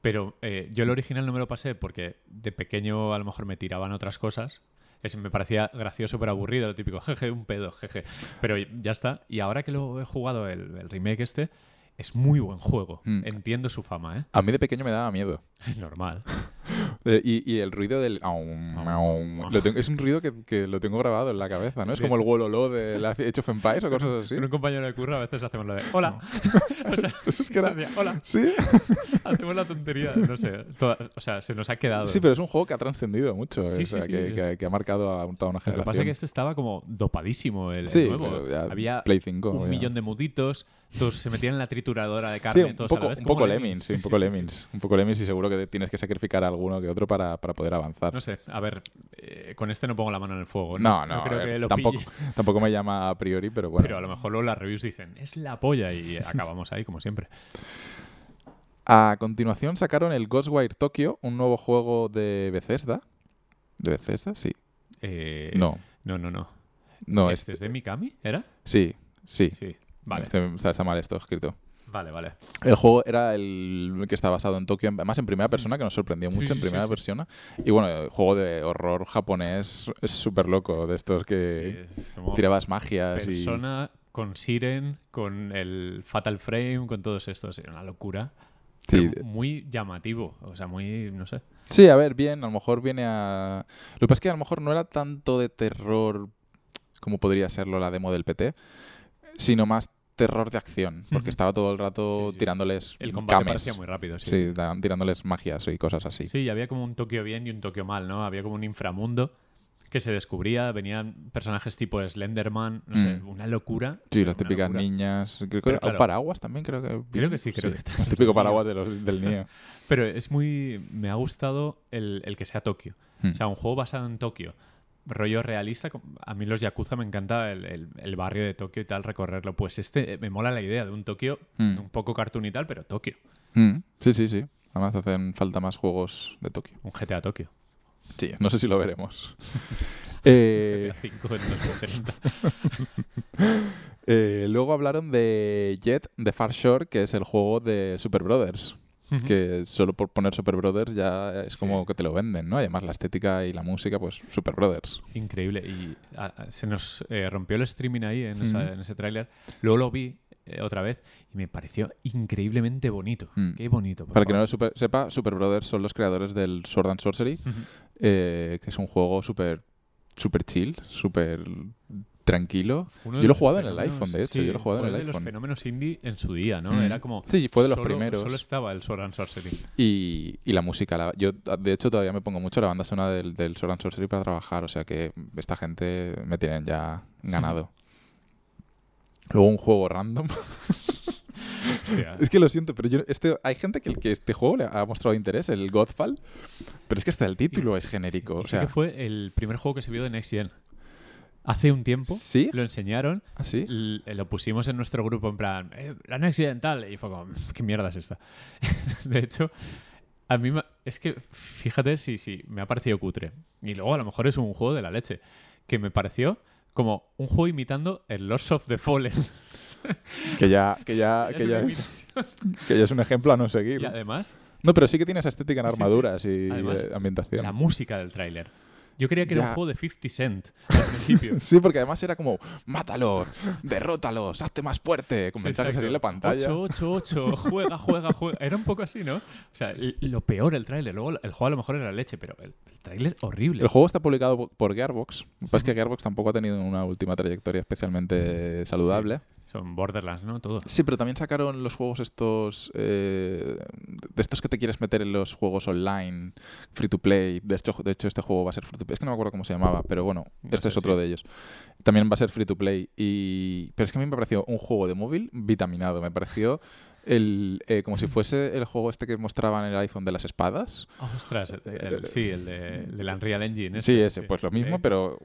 Pero eh, yo el original no me lo pasé porque de pequeño a lo mejor me tiraban otras cosas. Ese me parecía gracioso pero aburrido, lo típico, jeje, un pedo, jeje. Pero ya está. Y ahora que lo he jugado, el, el remake este, es muy buen juego. Mm. Entiendo su fama, ¿eh? A mí de pequeño me daba miedo. Es normal. Eh, y, y el ruido del... aum, aum, lo tengo- es un ruido que, que lo tengo grabado en la cabeza, ¿no? Es De como el hecho- Wololo de la Age of Empires o cosas así. Con un compañero de curro a veces hacemos lo de hola. o sea, Eso es que era- hola. Sí, Hacemos la tontería, no sé. toda- o sea, se nos ha quedado. sí, pero es un juego que ha trascendido mucho, Sí, o sí, sea, sí, que, es- que- que ha marcado a un- toda una Lo que generación. pasa es que este estaba como dopadísimo el, el sí, nuevo. Había Play 5. un ya. millón de muditos, todos se metían en la trituradora de Sí, carne, un todos a la poco, vez. un poco Lemmings, sí, un Sí, poco sí, sí, sí. Lemmings. Un poco Lemmings y seguro que tienes que sacrificar a alguno que otro para, para poder avanzar. No sé, a ver, eh, con este no pongo la mano en el fuego. No, no, creo a ver, que lo tampoco, pille, tampoco me llama a priori, pero bueno. Pero a lo mejor luego las reviews dicen, es la polla y acabamos ahí, como siempre. A continuación sacaron el Ghostwire Tokyo, un nuevo juego de Bethesda. ¿De Bethesda? Sí. Eh, No, No, no, no. no. ¿Este es de Mikami? ¿Era? Sí, sí. Sí. Vale, Este- está mal esto escrito. Vale, vale. El juego era el que está basado en Tokio, además en primera persona, que nos sorprendió mucho sí, en sí, primera sí. persona. Y bueno, el juego de horror japonés es súper loco, de estos que Sí, es tirabas magias y... persona con Siren, con el Fatal Frame, con todos estos. Era una locura. Muy llamativo. O sea, muy, no sé. Sí, a ver, bien, a lo mejor viene a... Lo que pasa es que a lo mejor no era tanto de terror como podría serlo la demo del PT, sino más terror de acción, porque estaba todo el rato Sí, sí. tirándoles El combate cames. parecía muy rápido, sí. Sí, tirándoles magias y cosas así. Sí, y había como un Tokio bien y un Tokio mal, ¿no? Había como un inframundo que se descubría, venían personajes tipo Slenderman, no sé, Mm. una locura. Sí, las típicas locura. niñas. Creo que claro. paraguas también, creo que. Creo que sí, creo que El típico paraguas de los- del Nio. Pero es muy... Me ha gustado el, el que sea Tokio. Hmm. O sea, un juego basado en Tokio. Rollo realista. A mí los Yakuza me encanta el, el- el barrio de Tokio y tal, recorrerlo. Pues este eh, me mola la idea de un Tokio Mm. un poco cartoon y tal, pero Tokio. Mm, Sí, sí, sí. Además hacen falta más juegos de Tokio. Un GTA Tokio. Sí, no sé si lo veremos. Eh, GTA 5 en 2030. eh, luego hablaron de Jet de Far Shore, que es el juego de Super Brothers. Que solo por poner Super Brothers ya es como Sí. que te lo venden, ¿no? Además la estética y la música, pues Super Brothers. Increíble. Y se nos eh, rompió el streaming ahí en, esa- Ujú. en ese tráiler. Luego lo vi eh, otra vez y me pareció increíblemente bonito. Mm. Qué bonito. Para que no lo sepa, Super Brothers son los creadores del Sword and Sorcery, eh, que es un juego súper super chill, súper tranquilo. Uno Yo lo he jugado en el iPhone, de hecho, sí, yo lo he jugado en el de iPhone. los fenómenos indie en su día, ¿no? Mm. Era como... Sí, fue de los solo- primeros. Solo estaba el Sword and Sorcery. Y, y la música, la- yo de hecho todavía me pongo mucho la banda sonora del, del Sword and Sorcery para trabajar, o sea que esta gente me tienen ya ganado. Luego un juego random. Hostia. es que lo siento, pero yo, este, hay gente que, el que este juego le ha mostrado interés, el Godfall, pero es que hasta el título es genérico. Sí, o sea, que fue el primer juego que se vio de Next Gen. Hace un tiempo ¿Sí? lo enseñaron, ¿Así? l- lo pusimos en nuestro grupo en plan, "Eh, la Next Gen tal, y fue como, ¿qué mierda es esta? de hecho, a mí es que, fíjate, sí, sí, me ha parecido cutre. Y luego a lo mejor es un juego de la leche, que me pareció como un juego imitando el Lost of the Fallen. Que ya, que ya, que es ya es, que ya es un ejemplo a no seguir. y además, No, pero sí que tiene esa estética en Sí, sí. armaduras y Además, eh, ambientación. la música del tráiler. Yo creía que era un juego de 50 Cent al principio. Sí, porque además era como, mátalos, derrótalos, hazte más fuerte, con mensajes en la pantalla. 8, 8, 8, juega, juega, juega. Era un poco así, ¿no? O sea, lo peor el tráiler. Luego el juego a lo mejor era leche, pero el, tráiler horrible. El juego está publicado po- por Gearbox. Lo que pasa es que Gearbox tampoco ha tenido una última trayectoria especialmente saludable. Son Borderlands, ¿no? Todo. Sí, pero también sacaron los juegos estos. eh, de estos que te quieres meter en los juegos online, free to play. De hecho, de hecho, este juego va a ser free to play. Es que no me acuerdo cómo se llamaba, pero bueno, No este es otro de ellos. También va a ser free to play. Y... Pero es que a mí me pareció un juego de móvil vitaminado. Me pareció el, eh, como si fuese el juego este que mostraban en el iPhone de las espadas. Oh, ostras, el- el- sí, el de, el del Unreal Engine. Eh, Sí, ese, ese, pues lo mismo, Eh, pero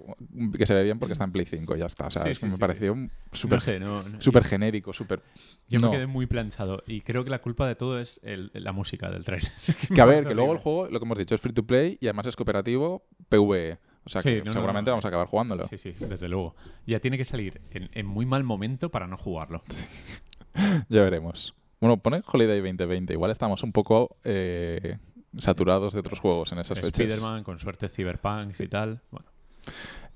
que se ve bien porque está en Play 5 y ya está. O sea, Sí, sí, me pareció súper No sé, no, no- súper genérico, súper... Yo me quedé muy planchado y creo que la culpa de todo es la música del trailer. Que a ver, que luego el juego, lo que hemos dicho, es free to play y además es cooperativo PvE. O sea que no, seguramente no. vamos a acabar jugándolo. Sí, sí, desde luego. Ya tiene que salir en, en muy mal momento para no jugarlo. Ya veremos. Bueno, pone Holiday 2020. Igual estamos un poco eh, saturados de otros juegos en esas fechas. Spider-Man, con suerte Cyberpunk y tal. Bueno,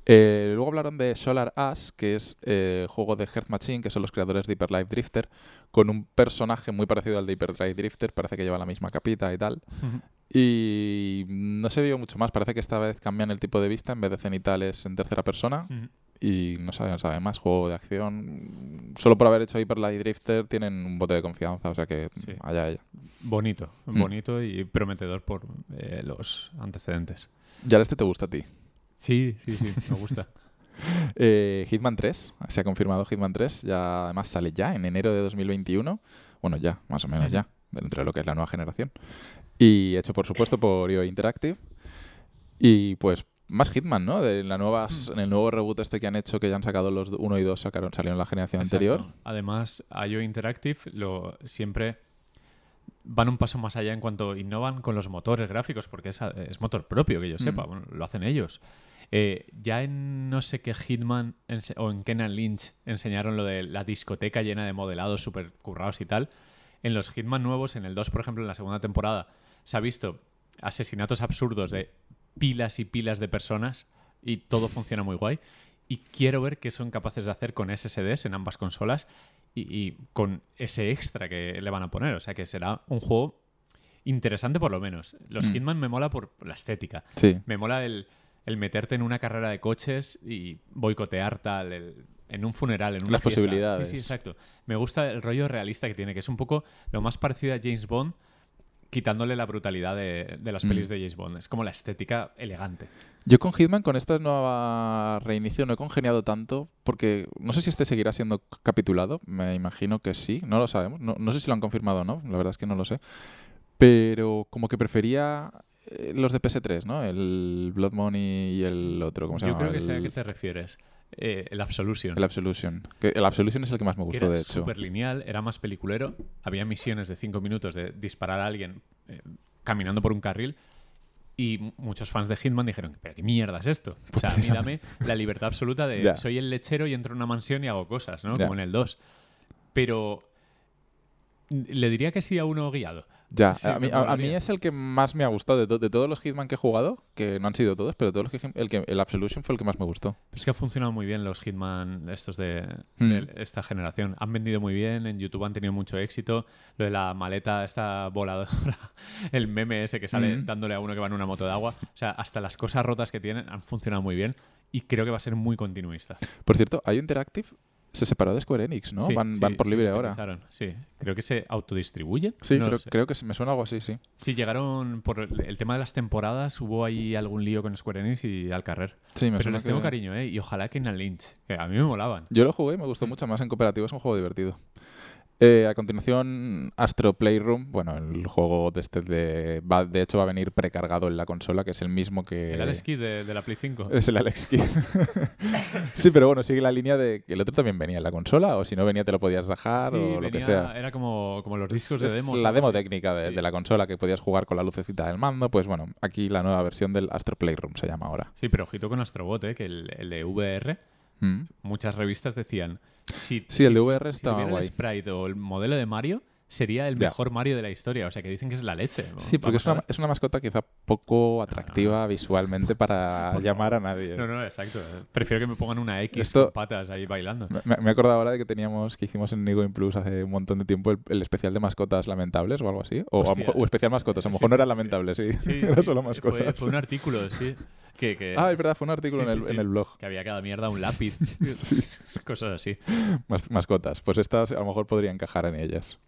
Eh, luego hablaron de Solar Ash, que es eh, juego de Heart Machine, que son los creadores de Hyper Life Drifter, con un personaje muy parecido al de Hyper Life Drifter, parece que lleva la misma capita y tal. Y no se vio mucho más, parece que esta vez cambian el tipo de vista, en vez de cenitales en tercera persona, y no sabe, no sabe más, juego de acción. Solo por haber hecho Hyper Light Drifter tienen un bote de confianza, o sea que Sí. allá, allá. bonito, Mm. bonito y prometedor por eh, los antecedentes. Ya este te gusta a ti. Sí, sí, sí, me gusta. Eh, Hitman 3, se ha confirmado Hitman 3, ya además sale ya en enero de 2021. Bueno, ya, más o menos ya, dentro de lo que es la nueva generación. Y hecho, por supuesto, por IO Interactive. Y pues más Hitman, ¿no? De la nuevas, Hmm. En el nuevo reboot este que han hecho, que ya han sacado los 1 y 2, sacaron, salieron la generación anterior. Exacto. Además, IO Interactive lo, siempre van un paso más allá en cuanto innovan con los motores gráficos, porque es, es motor propio, que yo sepa, Mm. bueno, lo hacen ellos. Eh, ya en no sé qué Hitman o en Kenan Lynch enseñaron lo de la discoteca llena de modelados super currados y tal. En los Hitman nuevos, en el 2, por ejemplo, en la segunda temporada, se ha visto asesinatos absurdos de pilas y pilas de personas y todo funciona muy guay. Y quiero ver qué son capaces de hacer con SSDs en ambas consolas y, y con ese extra que le van a poner. O sea que será un juego interesante por lo menos. Los Mm. Hitman me mola por la estética. Sí. Me mola el, el meterte en una carrera de coches y boicotear tal. el- en un funeral, en una Las fiesta. posibilidades. Sí, sí, exacto. Me gusta el rollo realista que tiene, que es un poco lo más parecido a James Bond, quitándole la brutalidad de, de las Mm. pelis de James Bond. Es como la estética elegante. Yo con Hitman, con esta nueva reinicio, no he congeniado tanto porque no sé si este seguirá siendo capitulado. Me imagino que sí, no lo sabemos. No, no sé si lo han confirmado o no, la verdad es que no lo sé. Pero como que prefería eh, los de PS3, ¿no? El Blood Money y el otro, ¿cómo se Yo llama? creo que sé a qué te refieres. Eh, el Absolution. el Absolution. Que el Absolution es el que más me gustó, era de hecho. súper lineal, era más peliculero. Había misiones de 5 minutos de disparar a alguien eh, caminando por un carril. Y muchos fans de Hitman dijeron, ¿pero qué mierda es esto? O sea, a mí dame la libertad absoluta de Ya. soy el lechero y entro en una mansión y hago cosas, ¿no? Como en el 2. Pero le diría que sí a uno guiado. Ya, Sí, a, mí, me a- a mí molaría. es el que más me ha gustado de, to- de todos los Hitman que he jugado, que no han sido todos, pero todos los que, el, que, el Absolution fue el que más me gustó. Pero es que ha funcionado muy bien los Hitman estos de, Mm. de esta generación. Han vendido muy bien, en YouTube han tenido mucho éxito. Lo de la maleta, esta voladora, el meme ese que sale Mm. dándole a uno que va en una moto de agua. O sea, hasta las cosas rotas que tienen han funcionado muy bien y creo que va a ser muy continuista. Por cierto, IO Interactive se separó de Square Enix, ¿no? Sí, van, sí, van por sí, libre ahora. empezaron, Sí, creo que se autodistribuyen. Sí, No creo, que me suena algo así, sí. Sí, llegaron por el tema de las temporadas, hubo ahí algún lío con Square Enix y al carrer. Sí, me Pero suena les tengo que- cariño, ¿eh? Y ojalá que en el Lynch, que a mí me molaban. Yo lo jugué y me gustó mucho más en cooperativo, es un juego divertido. Eh, a continuación, Astro Playroom, bueno, el juego de este de, va, de hecho va a venir precargado en la consola, que es el mismo que... El Alex Kidd de, de la Play 5. Es el Alex Kidd. sí, pero bueno, sigue la línea de que el otro también venía en la consola, o si no venía te lo podías Sí, o lo que sea. Era como, como los discos de Es demos. la demo así. técnica de, Sí. de la consola que podías jugar con la lucecita del mando, pues bueno, aquí la nueva versión del Astro Playroom se llama ahora. Sí, pero ojito con Astrobot, ¿eh? que el, el de VR, Mm. muchas revistas decían. Si, Sí, el si- de VR si estaba tuviera guay. el sprite o el modelo de Mario, sería el mejor Mario de la historia. O sea, que dicen que es la leche. Sí, porque es una, es una mascota quizá poco atractiva visualmente para llamar a nadie. No, no, exacto. Prefiero que me pongan una X Esto- con patas ahí bailando. Me, me he acordado ahora de que teníamos, que hicimos en Nigo Plus hace un montón de tiempo el, el especial de mascotas lamentables o algo así. O, Hostia. mejor- o especial mascotas, a lo Sí, mejor no era sí, lamentable, sí. Sí, era solo fue- mascotas. Fue, un artículo, sí. Que, que, Ah, es verdad, fue un artículo Sí, en, el, sí, sí. en el blog. que había cada mierda un lápiz. Sí. Cosas así. Mas- mascotas. Pues estas a lo mejor podrían encajar en ellas.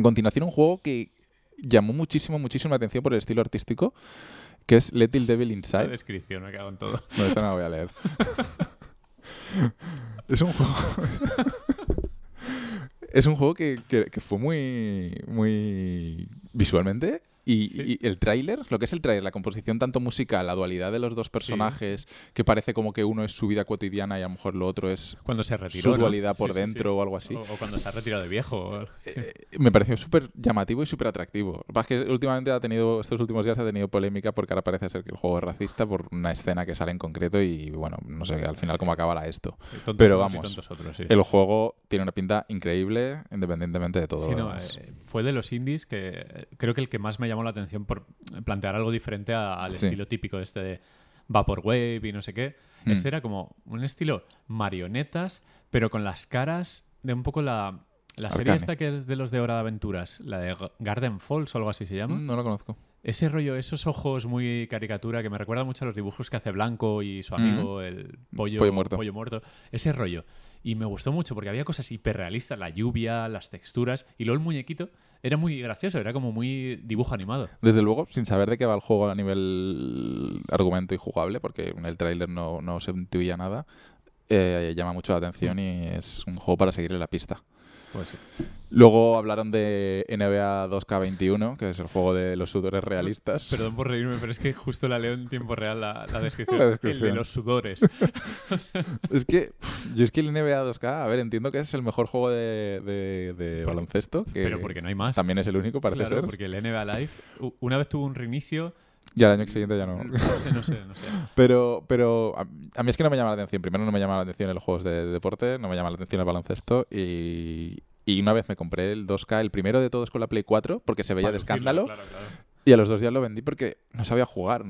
A continuación, un juego que llamó muchísimo, muchísimo la atención por el estilo artístico, que es Little Devil La Inside. descripción, me cago en todo. No, esta no la voy a leer. es un juego. es un juego que, que- que fue muy. muy. visualmente. Y, Sí. y el tráiler, lo que es el tráiler, la composición tanto musical, la dualidad de los dos personajes, que parece como que uno es su vida cotidiana y a lo mejor lo otro es Cuando se retiró. su ¿no? dualidad por dentro o algo así. O, o cuando se ha retirado de viejo. Sí. Eh, me pareció súper llamativo y súper atractivo. Lo que pasa es que últimamente ha tenido, estos últimos días ha tenido polémica porque ahora parece ser que el juego es racista por una escena que sale en concreto y bueno, no sé al final cómo acabará esto. Pero vamos, tontos otros, sí. El juego tiene una pinta increíble independientemente de todo. Sí, no, eh, fue de los indies que eh, creo que el que más me llamó la atención por plantear algo diferente a- al Sí. estilo típico este de Vaporwave y no sé qué. Mm. Este era como un estilo marionetas, pero con las caras de un poco la, la serie esta que es de los de Hora de Aventuras, la de Garden Falls o algo así se llama. Mm, no lo conozco. Ese rollo, esos ojos muy caricatura que me recuerda mucho a los dibujos que hace Blanco y su amigo, el pollo, Pollo muerto. pollo muerto. Ese rollo. Y me gustó mucho porque había cosas hiperrealistas, la lluvia, las texturas. Y luego el muñequito era muy gracioso, era como muy dibujo animado. Desde luego, sin saber de qué va el juego a nivel argumento y jugable, porque en el tráiler no, no se intuía nada, eh, llama mucho la atención y es un juego para seguirle la pista. Pues sí. Luego hablaron de NBA 2K21, que es el juego de los sudores realistas. Perdón por reírme, pero es que justo la leo en tiempo real la, la descripción. La El de los sudores. Es que yo es que el NBA 2K, a ver, entiendo que es el mejor juego de, de- de baloncesto, que pero porque no hay más. también es el único, parece Claro, ser. porque el NBA Live una vez tuvo un reinicio. Y al año siguiente ya no. No sé, no sé, no sé. Pero, pero a, a mí es que no me llama la atención. Primero no me llama la atención los juegos de, de deporte, no me llama la atención el baloncesto y, y una vez me compré el 2K, el primero de todos con la Play 4, porque se veía Para de escándalo. claro, claro. Y a los dos días lo vendí porque no sabía jugar.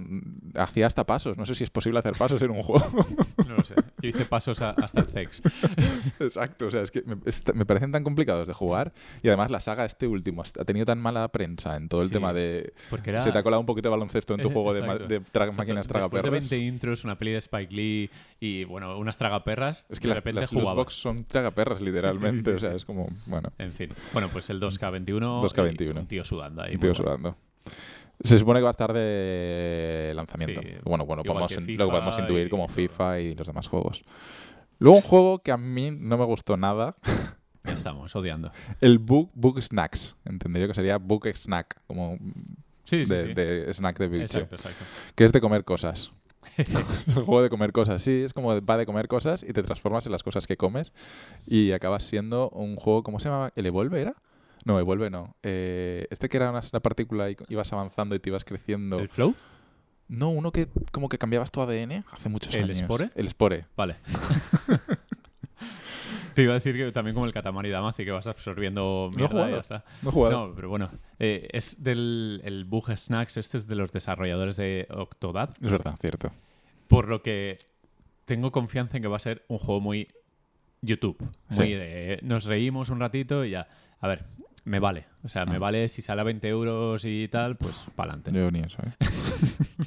Hacía hasta pasos. No sé si es posible hacer pasos en un juego. No lo sé. Yo hice pasos a- hasta el sex. Exacto. O sea, es que me, es- me parecen tan complicados de jugar. Y además la saga este último ha tenido tan mala prensa en todo el Sí. tema de... Porque era... Se te ha colado un poquito de baloncesto en tu Eh, juego de, exacto. de tra- Exacto. máquinas Después de tragaperras. 20 intros, una peli de Spike Lee y, bueno, unas tragaperras, Es que de las, repente las lootbox son tragaperras, literalmente. sí, o sea, sí. es como... Bueno, En fin. Bueno, pues el 2K21. 2K21. y Un tío sudando ahí. un tío sudando. Se supone que va a estar de lanzamiento. Sí, bueno, bueno, podemos que lo que podemos intuir y como. FIFA y los demás juegos. Luego un juego que a mí no me gustó nada, Ya estamos, odiando. el Book, Book Snacks. Entendería que sería Book Snack, como Sí, sí, de, sí. de snack de bicho. Exacto, exacto. Que es de comer cosas. es el juego de comer cosas, sí, es como va de comer cosas y te transformas en las cosas que comes y acabas siendo un juego, ¿cómo se llamaba? ¿El Evolve era? No, Evolve no. Eh, este que era una, una partícula y ibas avanzando y te ibas creciendo. ¿El flow? No, uno que como que cambiabas tu ADN hace muchos ¿El años. Spore? El Spore. Vale. Te iba a decir que también como el Katamari Damacy, que vas absorbiendo No he mierda y jugado. ya está. No he jugado. No, pero bueno. eh, es del el Bug Snacks, este es de los desarrolladores de Octodad. Es verdad, cierto. Por lo que tengo confianza en que va a ser un juego muy YouTube. Muy Sí. de, nos reímos un ratito y ya. A ver, me vale. O sea, me Ah. vale si sale a 20 euros y tal, pues para adelante. Yo ni eso, ¿eh?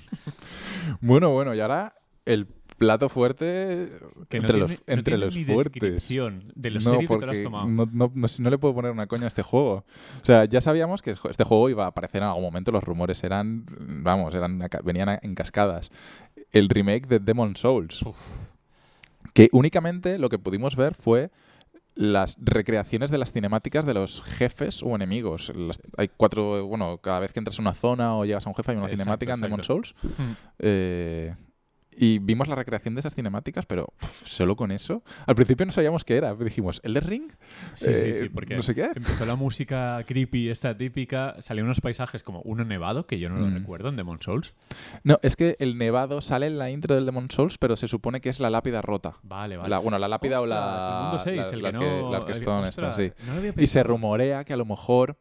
bueno, bueno, y ahora el plato fuerte Que no entre tiene- los, entre los ni fuertes. de lo no, que te has tomado. no, no- no- no le puedo poner una coña a este juego. O sea, ya sabíamos que este juego iba a aparecer en algún momento. Los rumores eran, vamos, eran venían en cascadas. El remake de Demon Souls. Uf. Que únicamente lo que pudimos ver fue las recreaciones de las cinemáticas de los jefes o enemigos. Las- hay cuatro, bueno, cada vez que entras a una zona o llegas a un jefe hay una Exacto, cinemática en Demon. Souls. Mm. Eh, y vimos la recreación de esas cinemáticas, pero uf, solo con eso. Al principio no sabíamos qué era. Dijimos, ¿el de Ring? Sí, sí, Eh, sí, porque No sé qué. empezó la música creepy, esta típica, salieron unos paisajes como uno nevado, que yo no lo Mm. recuerdo en Demon Souls. No, es que el nevado sale en la intro del Demon Souls, pero se supone que es la lápida rota. Vale, vale. La- bueno, la lápida o la, el mundo 6, la, el la que no... la sí. había Y se rumorea que a lo mejor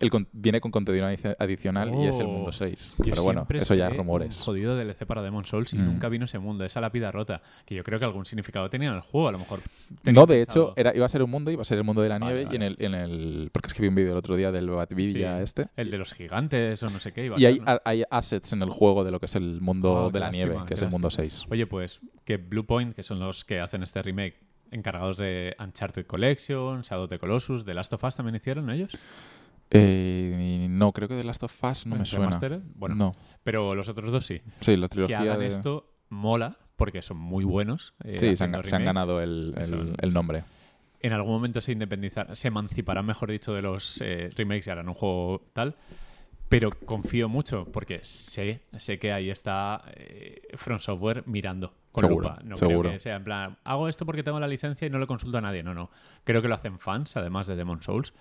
el con- viene con contenido adici- adicional y es el Oh. mundo 6. Yo Pero bueno, eso ya rumores. Un jodido DLC para Demon Souls y Mm. nunca vino ese mundo, esa lápida rota, que yo creo que algún significado tenía en el juego, a lo mejor. No, de pensado- hecho, era, iba a ser un mundo, iba a ser el mundo de la Vale, nieve y en el, en el... Porque es que vi un vídeo el otro día del Batvilla Sí. este. El de los gigantes o no sé qué iba a Y hay, assets en el juego de lo que es el mundo Ah, de la lástima, nieve, que es el mundo lástima. 6. Oye, pues que Blue Point, que son los que hacen este remake, encargados de Uncharted Collection, Shadow of the Colossus, The Last of Us también hicieron ellos. Eh, no, creo que The Last of Us no me suena. Remastered, Bueno, no, pero los otros dos sí. sí, la Que trilogía hagan de... esto mola porque son muy buenos. eh, Sí, se han, se ganado el, el- nombre. En algún momento se independizarán, se emanciparán, mejor dicho, de los eh, remakes y harán un juego tal. Pero confío mucho porque sé, sé que ahí está eh, From Software mirando con Seguro, lupa. No seguro. creo que sea en plan, hago esto porque tengo la licencia y no lo consulto a nadie. No, no. Creo que lo hacen fans, además de Demon Souls,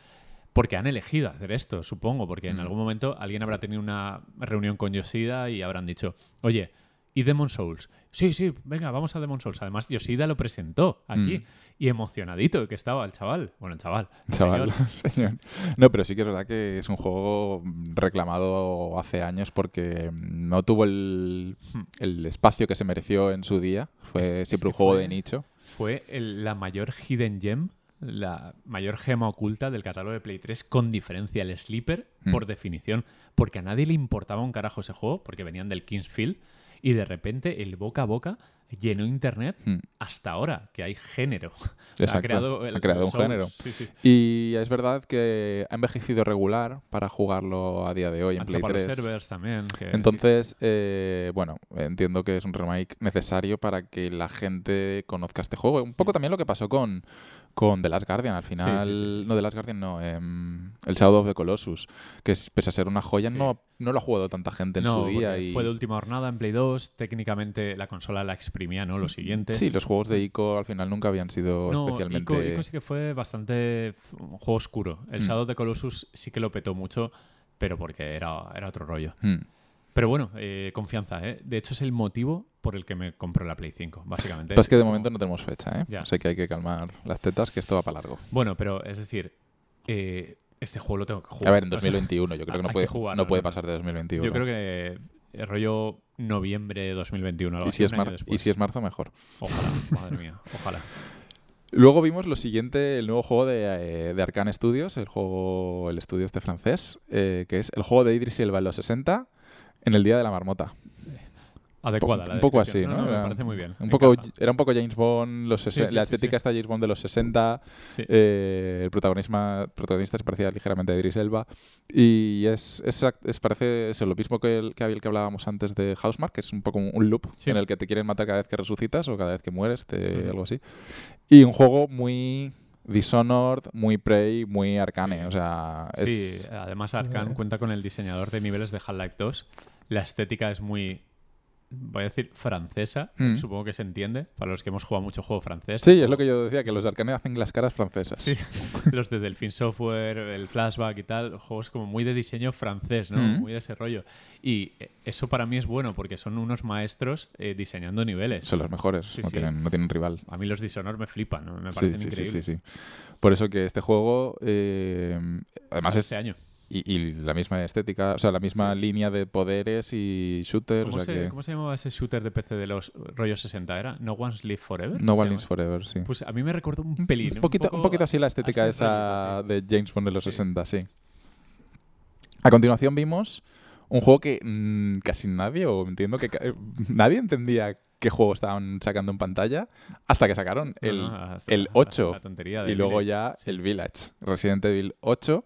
porque han elegido hacer esto, supongo, porque en Mm. algún momento alguien habrá tenido una reunión con Yoshida y habrán dicho, oye, ¿y Demon Souls? Sí, sí, venga, vamos a Demon Souls. Además, Yoshida lo presentó aquí Mm. y emocionadito que estaba el chaval. Bueno, el chaval. el Chaval, señor. señor. No, pero sí que es verdad que es un juego reclamado hace años porque no tuvo el, el espacio que se mereció en su día. Fue siempre un juego fue- de nicho. Fue el- la mayor hidden gem, la mayor gema oculta del catálogo de Play 3 con diferencia, el Sleeper, Mm. por definición. Porque a nadie le importaba un carajo ese juego, porque venían del Kingsfield, y de repente el boca a boca llenó internet Mm. hasta ahora, que hay género. ha creado, el- ha creado un género. Sí, sí. Y es verdad que ha envejecido regular para jugarlo a día de hoy en Han Play chapado los 3. servers también. que sí. Entonces, eh, bueno, entiendo que es un remake necesario para que la gente conozca este juego. Un poco también lo que pasó con, con The Last Guardian. Al final, sí, sí. no The Last Guardian, no, em, el Shadow of the Colossus, que es, pese a ser una joya, no, no lo ha jugado tanta gente en No, su día. porque Y, Fue de última jornada en Play 2. Técnicamente la consola la exprimía, ¿no? Lo siguiente. sí, los juegos de ICO al final nunca habían sido No, especialmente... Ico, Ico sí que fue bastante un juego oscuro. El Mm. Shadow of the Colossus sí que lo petó mucho, pero porque era, era otro rollo. Hmm. Pero bueno, eh, confianza, ¿eh? De hecho, es el motivo por el que me compró la Play 5, básicamente. Pero es que de momento no tenemos fecha, ¿eh? Ya. Sé que hay que calmar las tetas, que esto va para largo. Bueno, pero es decir, eh, este juego lo tengo que jugar. A ver, en O sea, 2021, yo creo que no puede, que jugarlo, no puede pasar de 2021. yo creo que eh, rollo noviembre de 2021. algo y, si es un año mar- y después. si es marzo, mejor. Ojalá, madre mía, ojalá. Luego vimos lo siguiente, el nuevo juego de, de Arcane Studios, el juego, el estudio este francés, eh, que es el juego de Idris Elba en los 60, en el Día de la Marmota. Adecuada un la poco descripción. así, ¿no? Me Era parece muy bien. Un me poco, era un poco James Bond, los Sí, sí, la estética sí. está James Bond de los 60, Sí. eh, el protagonista, protagonista se parecía ligeramente a Idris Elba y es, es, es- parece eso, lo mismo que el que, el que hablábamos antes de Housemark, que es un poco un, un loop en el que te quieren matar cada vez que resucitas o cada vez que mueres, te- algo así. Y un juego muy Dishonored, muy Prey, muy Arcane, Sí. o sea, es... Sí, además Arkane cuenta con el diseñador de niveles de Half-Life 2. La estética es muy, voy a decir, francesa. Mm. Supongo que se entiende, para los que hemos jugado mucho juego francés. Sí, es lo que yo decía, que los de Arcane hacen las caras francesas. Sí, los de Delphine Software, el Flashback y tal, juegos como muy de diseño francés, ¿no? Mm. Muy de ese rollo. Y eh, eso para mí es bueno porque son unos maestros eh, diseñando niveles. Son los mejores, Sí, no, sí. Tienen, no tienen rival. A mí los Dishonored me flipan, ¿no? me Sí, parecen sí, sí, increíbles. sí, sí. Por eso que este juego, eh, además es... este año. Y, y la misma estética, o sea, la misma Sí. línea de poderes y shooters. ¿Cómo, o sea se, que cómo se llamaba ese shooter de PC de los rollos 60? ¿Era No One's Live Forever? No ¿Se One? Lives Forever, sí. Pues a mí me recordó un pelín. un, poquito, un poquito así la estética esa de James Bond de los Sí. 60, sí. A continuación vimos un juego que mm, casi nadie, o entiendo que eh, nadie entendía qué juego estaban sacando en pantalla hasta que sacaron No, el, no, hasta- el hasta 8 la tontería de y luego Village. ya el Village, Resident Evil 8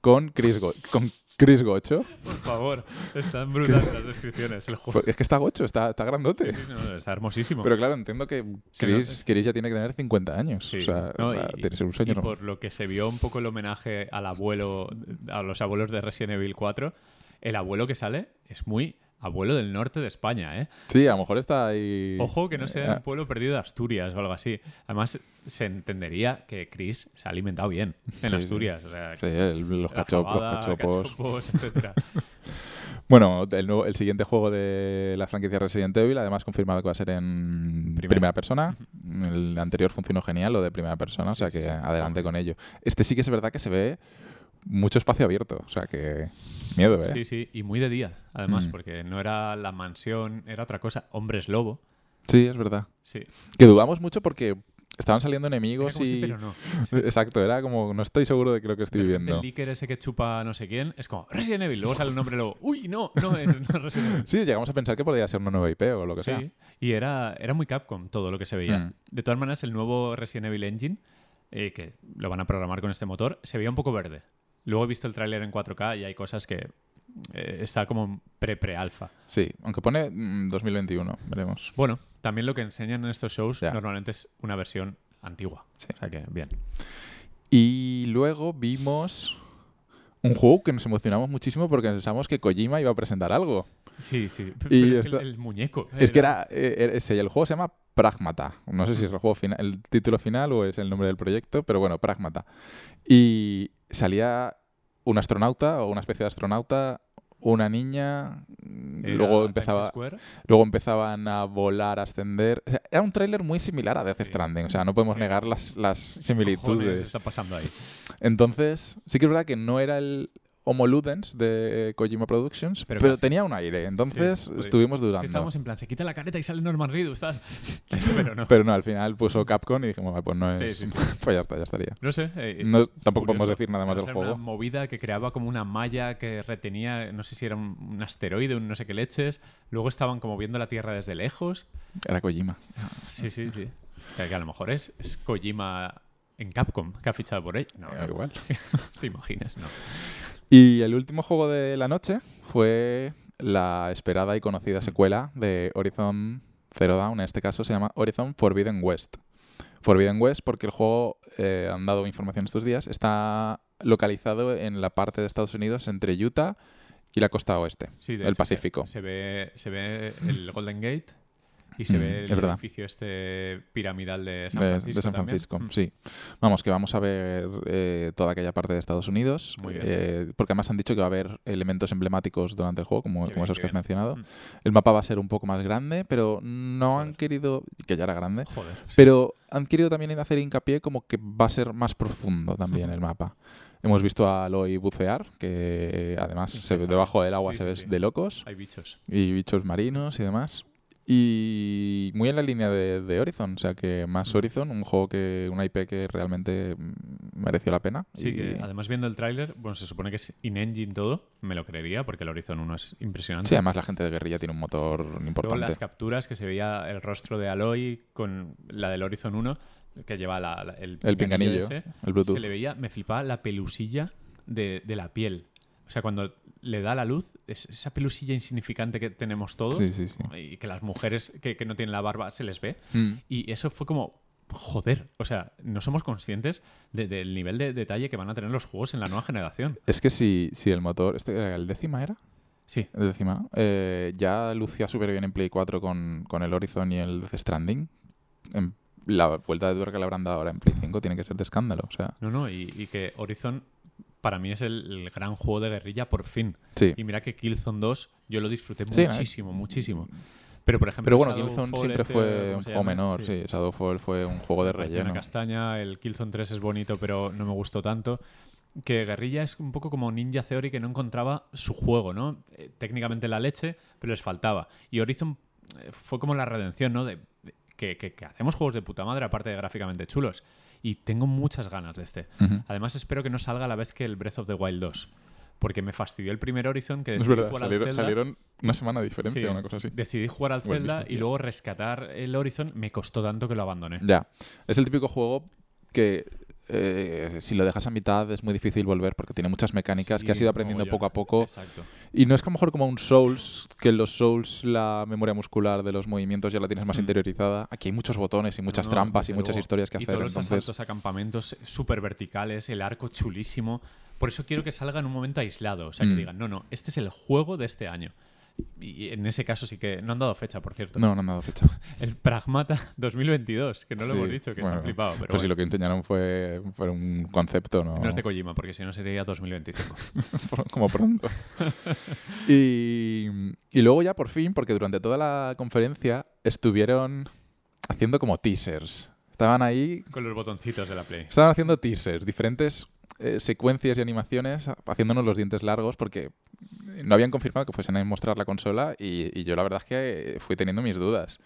con Chris, Go- con Chris Gocho. Por favor, están brutales las descripciones. El juego. Es que está Gocho, está, está grandote. Sí, sí, no, está hermosísimo. Pero claro, entiendo que Chris, Chris ya tiene que tener 50 años. Sí, O sea, no, o sea, y- tiene que ser un sueño. y ¿no? por lo que se vio un poco el homenaje al abuelo, a los abuelos de Resident Evil 4, el abuelo que sale es muy abuelo del norte de España, ¿eh? Sí, a lo mejor está ahí. Ojo que no sea Eh, un pueblo perdido de Asturias o algo así. Además, se entendería que Chris se ha alimentado bien en Sí, Asturias. O sea, Sí, el- los, cachop- los fabada, cachopos. cachopos, etcétera. Bueno, el, nuevo- el siguiente juego de la franquicia Resident Evil, además confirmado que va a ser en Primera. primera, persona. El anterior funcionó genial, lo de primera persona, o sea que adelante con ello. Este sí que es verdad que se ve mucho espacio abierto, o sea que miedo, ¿eh? Sí, sí, y muy de día, además, Mm. porque no era la mansión, era otra cosa. Hombres lobo. Sí, es verdad. Sí. Que dudamos mucho porque estaban saliendo Era enemigos como y... sí, pero no. Exacto, era como, no estoy seguro de que lo que estoy viendo. El leaker ese que chupa no sé quién es como Resident Evil. Luego sale un nombre luego. Uy, no, no es, no Resident Evil. Sí, llegamos a pensar que podría ser una nueva IP o lo que sea. Sí, y era, era muy Capcom todo lo que se veía. Mm. De todas maneras, el nuevo Resident Evil Engine, eh, que lo van a programar con este motor, se veía un poco verde. Luego he visto el tráiler en 4K y hay cosas que eh, está como pre-pre-alfa. Sí, aunque pone mm, 2021, veremos. Bueno, también lo que enseñan en estos shows normalmente es una versión antigua. Sí. O sea que, bien. Y luego vimos un juego que nos emocionamos muchísimo porque pensamos que Kojima iba a presentar algo. Sí, sí. Pero Y es que el muñeco. Es que era eh, ese, el juego se llama Pragmata. No sé si es el juego final, el título final o es el nombre del proyecto, pero bueno, Pragmata. Y salía un astronauta o una especie de astronauta, una niña, Era luego empezaba luego empezaban a volar, a ascender. O sea, era un tráiler muy similar a Death Sí. Stranding, o sea, no podemos Sí. negar las, las ¿Qué cojones similitudes. está pasando ahí? Entonces, sí que es verdad que no era el Homo Ludens de Kojima Productions, Pero pero, tenía un aire. Entonces Sí, estuvimos Es dudando. que estábamos en plan, se quita la careta y sale Norman Reedus, tal. Pero no. Pero no, al final puso Capcom y dijimos, "Ah, pues no Sí, es. sí, sí. pues ya está, ya estaría. No sé. eh, No, tampoco curioso. podemos decir nada más del juego. Una movida que creaba como una malla que retenía, no sé si era un, un asteroide, un no sé qué leches. Luego estaban como viendo la Tierra desde lejos. Era Kojima. Sí, sí, sí. Que, a lo mejor es, es Kojima en Capcom que ha fichado por ello. No, Eh, no. igual. te imaginas, no. Y el último juego de la noche fue la esperada y conocida secuela de Horizon Zero Dawn. En este caso se llama Horizon Forbidden West. Forbidden West porque el juego, eh, han dado información estos días, está localizado en la parte de Estados Unidos entre Utah y la costa oeste, Sí, el hecho, se- Pacífico. Se, ve, se ve el Golden Gate y se Mm, ve el verdad. edificio este piramidal de San Francisco. de San. Francisco, Mm. sí. Vamos, que vamos a ver eh, toda aquella parte de Estados Unidos, Muy bien. eh, porque además han dicho que va a haber elementos emblemáticos durante el juego, como, Qué como bien, esos que has mencionado. Mm. El mapa va a ser un poco más grande, pero no han querido, que ya era grande, Joder. sí. pero han querido también hacer hincapié como que va a ser más profundo también el mapa. Hemos visto a Aloy bucear, que además se debajo del agua Sí, se sí, ve sí. de locos. Hay bichos. Y bichos marinos y demás. Y muy en la línea de, de Horizon, o sea que más Mm. Horizon, un juego que, una IP que realmente mm, mereció la pena. Sí, y- que además viendo el tráiler, bueno, se supone que es in-engine todo, me lo creería, porque el Horizon 1 es impresionante. Sí, además la gente de guerrilla tiene un motor Luego importante. las capturas que se veía el rostro de Aloy con la del Horizon 1, que lleva la- la- el, El pinganillo, ese, el Bluetooth. se le veía, me flipaba la pelusilla de, de la piel. O sea, cuando le da la luz, es esa pelusilla insignificante que tenemos todos Sí, sí, sí. y que las mujeres que, que no tienen la barba se les ve. Mm. Y eso fue como, joder, o sea, no somos conscientes de- del nivel de detalle que van a tener los juegos en la nueva generación. Es que si, si el motor, este el décima era, Sí, el décima, eh, ya lucía súper bien en Play 4 con, con el Horizon y el Death Stranding. En la vuelta de dura que le habrán dado ahora en Play 5 tiene que ser de escándalo. O sea, no, no, y, y que Horizon para mí es el, el gran juego de guerrilla por fin. sí. Y mira que Killzone 2 yo lo disfruté Sí, muchísimo, muchísimo. Pero por ejemplo, Pero bueno, Killzone siempre este, fue ¿cómo un juego menor. Sí. Shadowfall fue un juego de relleno. Una castaña, el Killzone 3 es bonito, pero no me gustó tanto. Que Guerrilla es un poco como Ninja Theory que no encontraba su juego, ¿no? Eh, técnicamente la leche, pero les faltaba. Y Horizon eh, fue como la redención, ¿no? De, de- que, que- que hacemos juegos de puta madre, aparte de gráficamente chulos. Y tengo muchas ganas de este. Además, espero que no salga a la vez que el Breath of the Wild 2. Porque me fastidió el primer Horizon que Es decidí verdad, jugar al salieron, Zelda. salieron una semana de diferencia, Sí, una cosa así. Decidí jugar al Buen Zelda mismo y luego rescatar el Horizon me costó tanto que lo abandoné. Ya. Es el típico juego que eh, si lo dejas a mitad es muy difícil volver porque tiene muchas mecánicas que has ido aprendiendo poco a poco. Exacto. Y no es que a lo mejor como un Souls, que en los Souls la memoria muscular de los movimientos ya la tienes más Mm. interiorizada. Aquí hay muchos botones y muchas No, no, trampas y muchas historias que y hacer. todos los Entonces, asaltos a campamentos súper verticales, el arco chulísimo. Por eso quiero que salga en un momento aislado. O sea, que Mm. digan, no, no, este es el juego de este año. Y en ese caso sí que no han dado fecha, por cierto. no, no me ha dado fecha. El Pragmata 2022, que no lo Sí, hemos dicho, que se bueno, han flipado. Pero pues si bueno, lo que enseñaron fue, fue un concepto, ¿no? no es de Kojima, porque si no sería 2025. como pronto. y, y luego ya por fin, porque durante toda la conferencia estuvieron haciendo como teasers. Estaban ahí, Con los botoncitos de la Play. estaban haciendo teasers, diferentes eh, secuencias y animaciones, haciéndonos los dientes largos porque no habían confirmado que fuesen a mostrar la consola y, y yo la verdad es que fui teniendo mis dudas.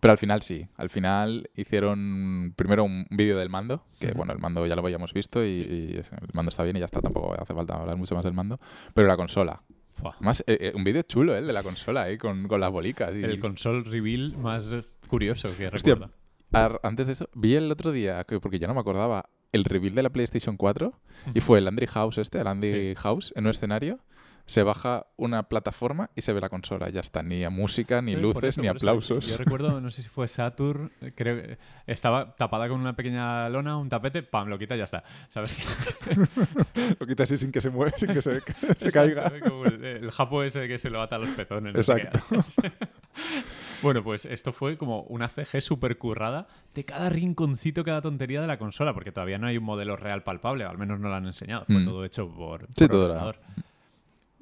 Pero al final sí, al final hicieron primero un vídeo del mando, que bueno, el mando ya lo habíamos visto y, y el mando está bien y ya está, tampoco hace falta hablar mucho más del mando, pero la consola. Fua. Más, eh, eh, un vídeo chulo, ¿eh? El de la consola, ¿eh? Con, con las bolicas. y- El console reveal más curioso que Hostia, recuerdo. Ar- antes de eso, vi el otro día, que- porque ya no me acordaba, el reveal de la PlayStation 4 y fue el Andy House este, el Andy Sí. House, en un escenario. Se baja una plataforma y se ve la consola. Ya está, ni a música, ni luces, eso, ni eso. aplausos. Yo recuerdo, no sé si fue Saturn, creo que estaba tapada con una pequeña lona, un tapete, pam, lo quita y ya está. ¿Sabes qué? Lo quita así sin que se mueva, sin que se, se Exacto, caiga. Como el, el japo ese que se lo ata a los pezones. qué. bueno, pues esto fue como una CG súper currada de cada rinconcito, cada tontería de la consola, porque todavía no hay un modelo real palpable, al menos no lo han enseñado. Fue Mm. todo hecho por, Sí, por todo era- ordenador.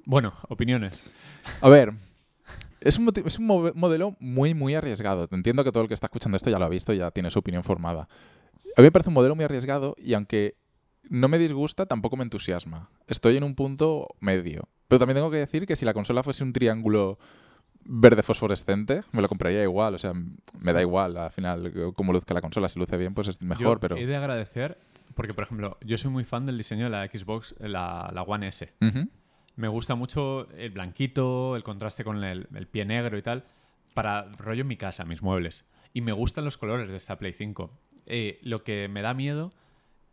Bueno, opiniones. A ver, es un, es un modelo muy, muy arriesgado. Entiendo que todo el que está escuchando esto ya lo ha visto y ya tiene su opinión formada. A mí me parece un modelo muy arriesgado y aunque no me disgusta, tampoco me entusiasma. Estoy en un punto medio. Pero también tengo que decir que si la consola fuese un triángulo verde fosforescente, me lo compraría igual. O sea, me da igual al final cómo luzca la consola. Si luce bien, pues es mejor, Yo pero... He de agradecer, porque por ejemplo, yo soy muy fan del diseño de la Xbox, la, la One S. Ujú. Me gusta mucho el blanquito, el contraste con el, el pie negro y tal, para rollo mi casa, mis muebles. Y me gustan los colores de esta Play 5. Eh, lo que me da miedo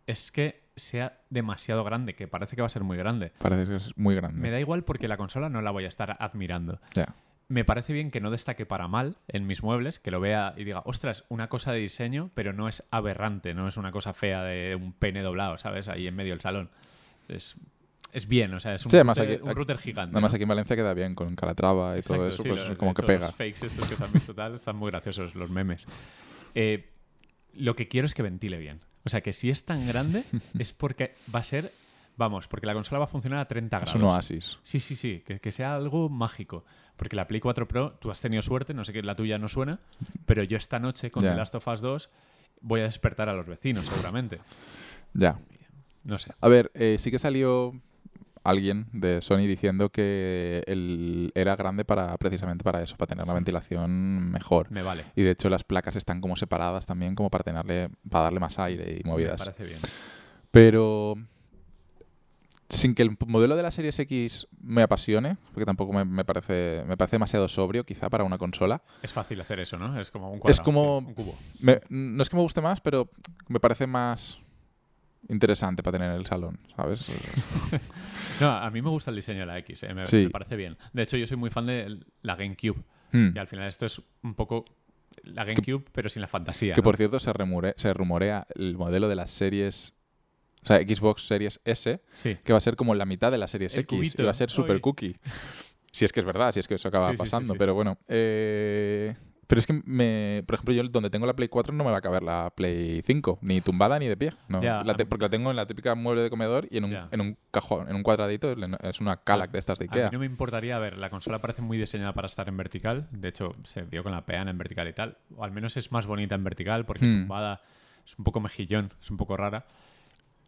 es que sea demasiado grande, que parece que va a ser muy grande. Parece que es muy grande. Me da igual porque la consola no la voy a estar admirando. Ya. Me parece bien que no destaque para mal en mis muebles, que lo vea y diga, ostras, una cosa de diseño, pero no es aberrante, no es una cosa fea de un pene doblado, ¿sabes? Ahí en medio del salón. Es, es bien, o sea, es un, Sí, además router, aquí- un router gigante. Además ¿no? aquí en Valencia queda bien con Calatrava y todo eso, sí, pues lo- como que pega. Los fakes estos que se han visto tal están muy graciosos, los memes. Eh, lo que quiero es que ventile bien. O sea, que si es tan grande es porque va a ser, vamos, porque la consola va a funcionar a 30 Es grados. un oasis. Sí, sí, sí, que, que sea algo mágico. Porque la Play 4 Pro, tú has tenido suerte, no sé que la tuya no suena, pero yo esta noche con Ya. The Last of Us 2 voy a despertar a los vecinos seguramente. Ya. No sé. A ver, eh, sí que salió alguien de Sony diciendo que el, era grande para precisamente para eso, para tener una ventilación mejor. Me vale. Y de hecho las placas están como separadas también como para tenerle para darle más aire y Me movidas. parece bien. Pero sin que el modelo de la Series X me apasione, porque tampoco me, me parece me parece demasiado sobrio quizá para una consola. Es fácil hacer eso, ¿no? Es como un Es cuadrado. como- sí, un cubo. Me- no es que me guste más, pero me parece más interesante para tener en el salón, ¿sabes? No, a mí me gusta el diseño de la X, eh, me, Sí. me parece bien. De hecho, yo soy muy fan de la GameCube. Hmm. Y al final esto es un poco la GameCube, pero sin la fantasía. Que ¿no? por cierto se, se rumorea el modelo de las series, o sea, Xbox Series S, Sí. que va a ser como la mitad de la Series El X. cubito. Y va a ser super cookie. Si es que es verdad, si es que eso acaba Sí, sí, sí, pasando. sí. Pero bueno. eh, pero es que, me, por ejemplo, yo donde tengo la Play 4 no me va a caber la Play 5, ni tumbada ni de pie. No. La te- a porque la tengo en la típica mueble de comedor y en un, en un cajón, en un cuadradito. Es una calac de estas de A Ikea. mí no me importaría, a ver, la consola parece muy diseñada para estar en vertical. De hecho, se vio con la peana en vertical y tal. O al menos es más bonita en vertical porque Hmm. tumbada es un poco mejillón, es un poco rara.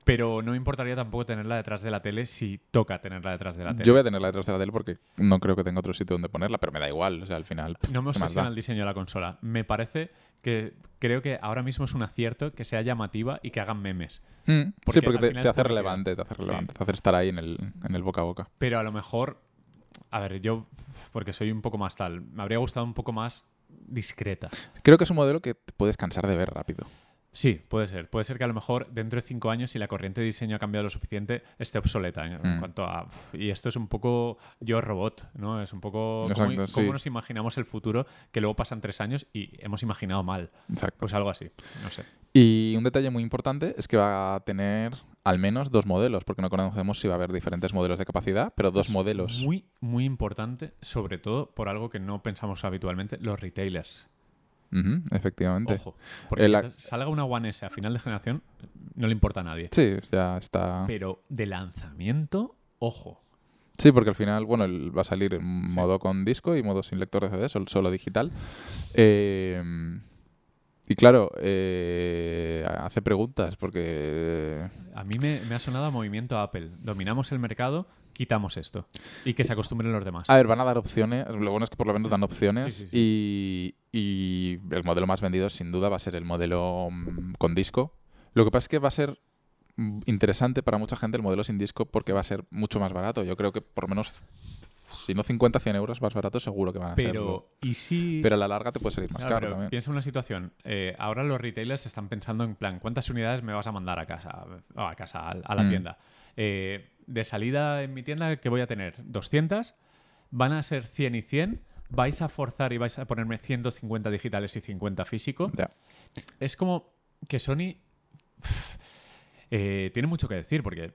Pero no me importaría tampoco tenerla detrás de la tele si toca tenerla detrás de la tele. Yo voy a tenerla detrás de la tele porque no creo que tenga otro sitio donde ponerla, pero me da igual. O sea, al final. pff, No me ¿qué más obsesiona el diseño de la consola. Me parece que creo que ahora mismo es un acierto que sea llamativa y que hagan memes. Mm, Porque sí, porque te, hace relevante, te hace relevante, te hace estar ahí en el, en el boca a boca. Pero a lo mejor, a ver, yo, porque soy un poco más tal, me habría gustado un poco más discreta. Creo que es un modelo que te puedes cansar de ver rápido. Sí, puede ser. Puede ser que a lo mejor dentro de cinco años, si la corriente de diseño ha cambiado lo suficiente, esté obsoleta en, en Mm. cuanto a... Y esto es un poco yo robot, ¿no? Es un poco cómo, Exacto, cómo sí. nos imaginamos el futuro, que luego pasan tres años y hemos imaginado mal. Exacto. Pues algo así, no sé. Y un detalle muy importante es que va a tener al menos dos modelos, porque no conocemos si va a haber diferentes modelos de capacidad, pero Esto dos modelos. Muy, muy importante, sobre todo por algo que no pensamos habitualmente, los retailers. Efectivamente. Ojo. Porque la- salga una One S a final de generación, no le importa a nadie. Sí, ya está. Pero de lanzamiento, ojo. Sí, porque al final, bueno, va a salir en Sí. modo con disco y modo sin lector de CD, sol- solo digital. Eh, y claro, eh, hace preguntas porque A mí me, me ha sonado a movimiento Apple. Dominamos el mercado, quitamos esto. Y que se acostumbren los demás. A ver, van a dar opciones. Lo bueno es que por lo menos dan opciones. Sí, sí, sí. Y, y el modelo más vendido, sin duda, va a ser el modelo mm, con disco. Lo que pasa es que va a ser mm, interesante para mucha gente el modelo sin disco porque va a ser mucho más barato. Yo creo que por lo menos, si no 50, 100 euros más barato, seguro que van a pero, serlo. ¿y si...? Pero a la larga te puede salir más Claro, caro pero también. Piensa en una situación. eh, ahora los retailers están pensando en plan, ¿cuántas unidades me vas a mandar a casa? o a casa, a, a la Mm. tienda. Eh, de salida en mi tienda, que voy a tener? 200. Van a ser 100 y 100. Vais a forzar y vais a ponerme 150 digitales y 50 físico. Ya. Es como que Sony eh, tiene mucho que decir porque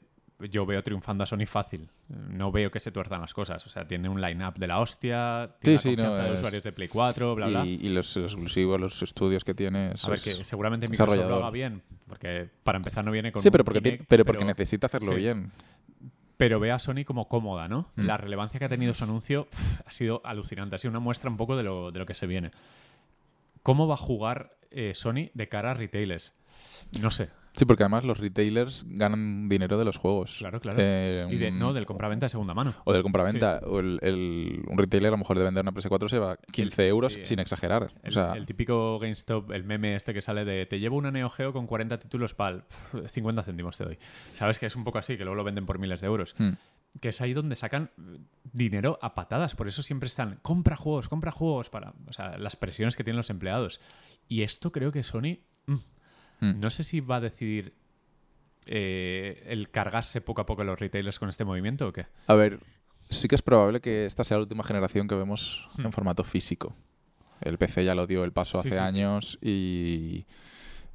yo veo triunfando a Sony fácil. No veo que se tuerzan las cosas. O sea, tiene un line-up de la hostia, tiene Sí, la sí, no, de es- usuarios de Play 4, bla, bla. Y, los exclusivos, los estudios que tiene. A ver, que seguramente Microsoft lo haga bien, porque para empezar no viene con Sí, pero porque, Kinect, pero porque necesita hacerlo sí. bien. pero ve a Sony como cómoda, ¿no? Mm. La relevancia que ha tenido su anuncio ha sido alucinante, ha sido una muestra un poco de lo, de lo que se viene. ¿Cómo va a jugar eh, Sony de cara a retailers? No sé, Sí, porque además los retailers ganan dinero de los juegos. claro, claro. Eh, y de, no, del compraventa de segunda mano. O del compraventa. O el, el- un retailer a lo mejor de vender una PS4 se va 15 euros sí, sin exagerar. El, o sea, el típico GameStop, el meme este que sale de te llevo una Neo Geo con 40 títulos PAL, 50 céntimos te doy. Sabes que es un poco así, que luego lo venden por miles de euros. hmm. que es ahí donde sacan dinero a patadas. Por eso siempre están, compra juegos, compra juegos, para o sea, las presiones que tienen los empleados. Y esto creo que Sony, mm, Mm. no sé si va a decidir eh, el cargarse poco a poco los retailers con este movimiento o qué. A ver, sí que es probable que esta sea la última generación que vemos Hmm. en formato físico. El PC ya lo dio el paso Sí, hace sí, años y,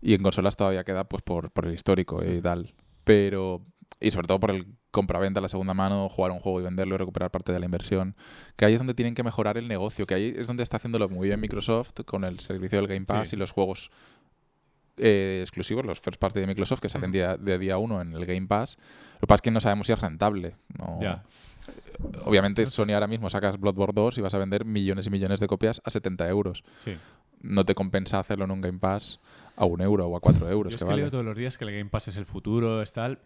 y en consolas todavía queda pues por, por el histórico y tal. Pero, y sobre todo por el compraventa, la segunda mano, jugar un juego y venderlo y recuperar parte de la inversión. Que ahí es donde tienen que mejorar el negocio, que ahí es donde está haciendo muy bien Microsoft con el servicio del Game Pass Sí. y los juegos eh, exclusivos, los first party de Microsoft que salen día, de día uno en el Game Pass. Lo que pasa es que no sabemos si es rentable. No. Obviamente Sony ahora mismo sacas Bloodborne 2 y vas a vender millones y millones de copias a 70 euros. Sí. No te compensa hacerlo en un Game Pass a un euro o a cuatro euros. Yo es que que vale. leo todos los días que el Game Pass es el futuro, es tal.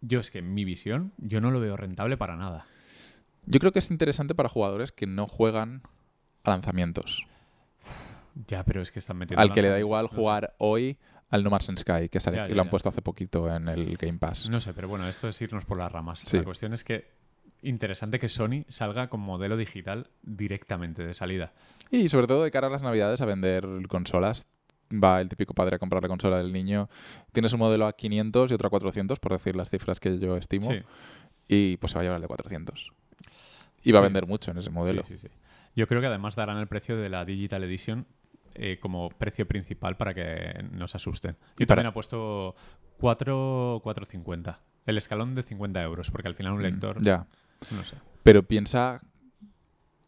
Yo es que en mi visión, yo no lo veo rentable para nada. Yo creo que es interesante para jugadores que no juegan a lanzamientos. Ya, pero es que están metiendo. Al que le da igual no sé. jugar hoy al No Man's Sky, que, sale- Ya, que lo han puesto hace poquito en el Game Pass. No sé, pero bueno, esto es irnos por las ramas. Sí. La cuestión es que interesante que Sony salga con modelo digital directamente de salida. Y sobre todo de cara a las navidades a vender consolas. Va el típico padre a comprar la consola del niño. Tienes un modelo a 500 y otro a 400, por decir las cifras que yo estimo. Sí, Y pues se va a llevar el de 400. Y va a vender mucho en ese modelo. sí, sí, sí. Yo creo que además darán el precio de la Digital Edition eh, como precio principal para que no se asusten. Y Y para- también ha puesto 4, 4.50. El escalón de 50 euros, porque al final un Mm, lector, Ya. no sé. Pero piensa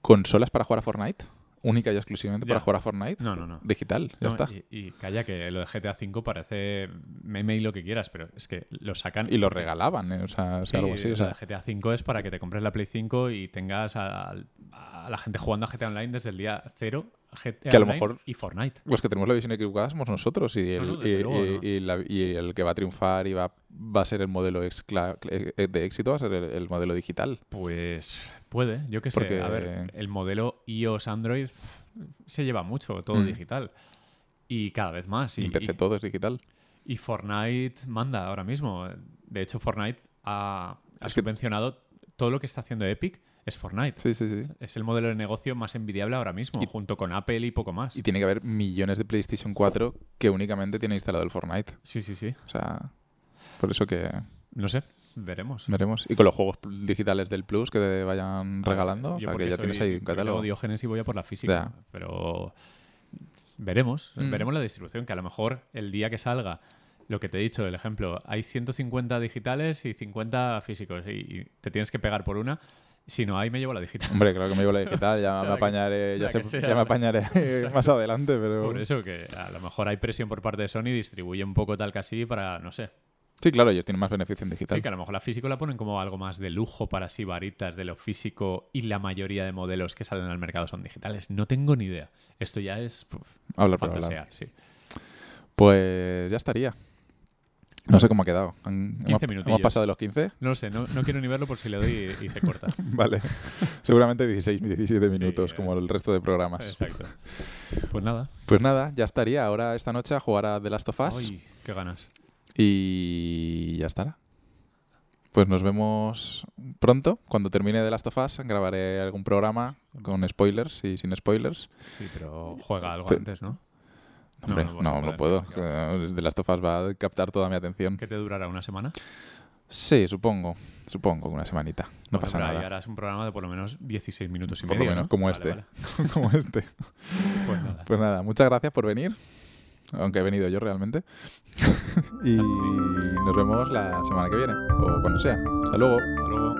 consolas para jugar a Fortnite. Única y exclusivamente Ya. para jugar a Fortnite. No, no, no. Digital, ya No, está. Y, y calla que lo de GTA V parece meme y lo que quieras, pero es que lo sacan Y lo regalaban, ¿eh? o sea, Sí, algo así. o sea, GTA V es para que te compres la Play 5 y tengas a, a la gente jugando a GTA Online desde el día cero. GTA Que a lo Online mejor- Y Fortnite. los que tenemos la visión equivocada somos nosotros y el, No, no, desde y, luego, y- no. y la- y el que va a triunfar y va, va a ser el modelo eh, de éxito, va a ser el, el modelo digital. Pues puede, yo qué sé. Porque- A ver, el modelo iOS Android se lleva mucho, todo Mm. digital. Y cada vez más. Y PC todo es digital. y Fortnite manda ahora mismo. De hecho, Fortnite ha, ha que- subvencionado todo lo que está haciendo Epic. Es Fortnite. Sí, sí, sí. Es el modelo de negocio más envidiable ahora mismo, Y- junto con Apple y poco más. Y tiene que haber millones de PlayStation 4 que únicamente tienen instalado el Fortnite. Sí, sí, sí. O sea, por eso que No sé, veremos. veremos. Y con los juegos digitales del Plus que te vayan regalando, o Yo sea, porque que ya soy- tienes ahí un catálogo. Diógenes y voy a por la física. Ya. Pero veremos, Mm. veremos la distribución, que a lo mejor el día que salga, lo que te he dicho, el ejemplo, hay 150 digitales y 50 físicos y te tienes que pegar por una. Si no hay, me llevo la digital. Hombre, claro que me llevo la digital, ya O sea, me apañaré, ya, sea. me apañaré más adelante, pero... Por eso que a lo mejor hay presión por parte de Sony, distribuye un poco tal que así para, no sé. Sí, claro, ellos tienen más beneficio en digital. Sí, que a lo mejor la físico la ponen como algo más de lujo para sibaritas de lo físico y la mayoría de modelos que salen al mercado son digitales. No tengo ni idea. Esto ya es puf, Hablar por hablar. fantasear, sí. Pues ya estaría. No sé cómo ha quedado. Han- 15 hemos, minutillos. hemos pasado de los 15. No lo sé, no, no quiero ni verlo por si le doy y, y se corta. Vale. Seguramente 16, 17 minutos, como el resto de programas. Exacto. Pues nada. Pues nada, ya estaría. Ahora esta noche a jugar a The Last of Us. Ay, qué ganas. Y ya estará. Pues nos vemos pronto. Cuando termine The Last of Us, grabaré algún programa con spoilers y sin spoilers. Sí, pero juega algo Pe- antes, ¿no? Hombre, no no, no, puedo. Last of Us va a captar toda mi atención. ¿Que te durará una semana? Sí, supongo. Supongo que una semanita. No Bueno, pasa nada. harás un programa de por lo menos 16 minutos y Por lo menos, ¿no? como Vale, este. vale. Como este. Pues nada. Pues nada, muchas gracias por venir. Aunque he venido yo realmente. y nos vemos la semana que viene. O cuando sea. Hasta luego. Hasta luego.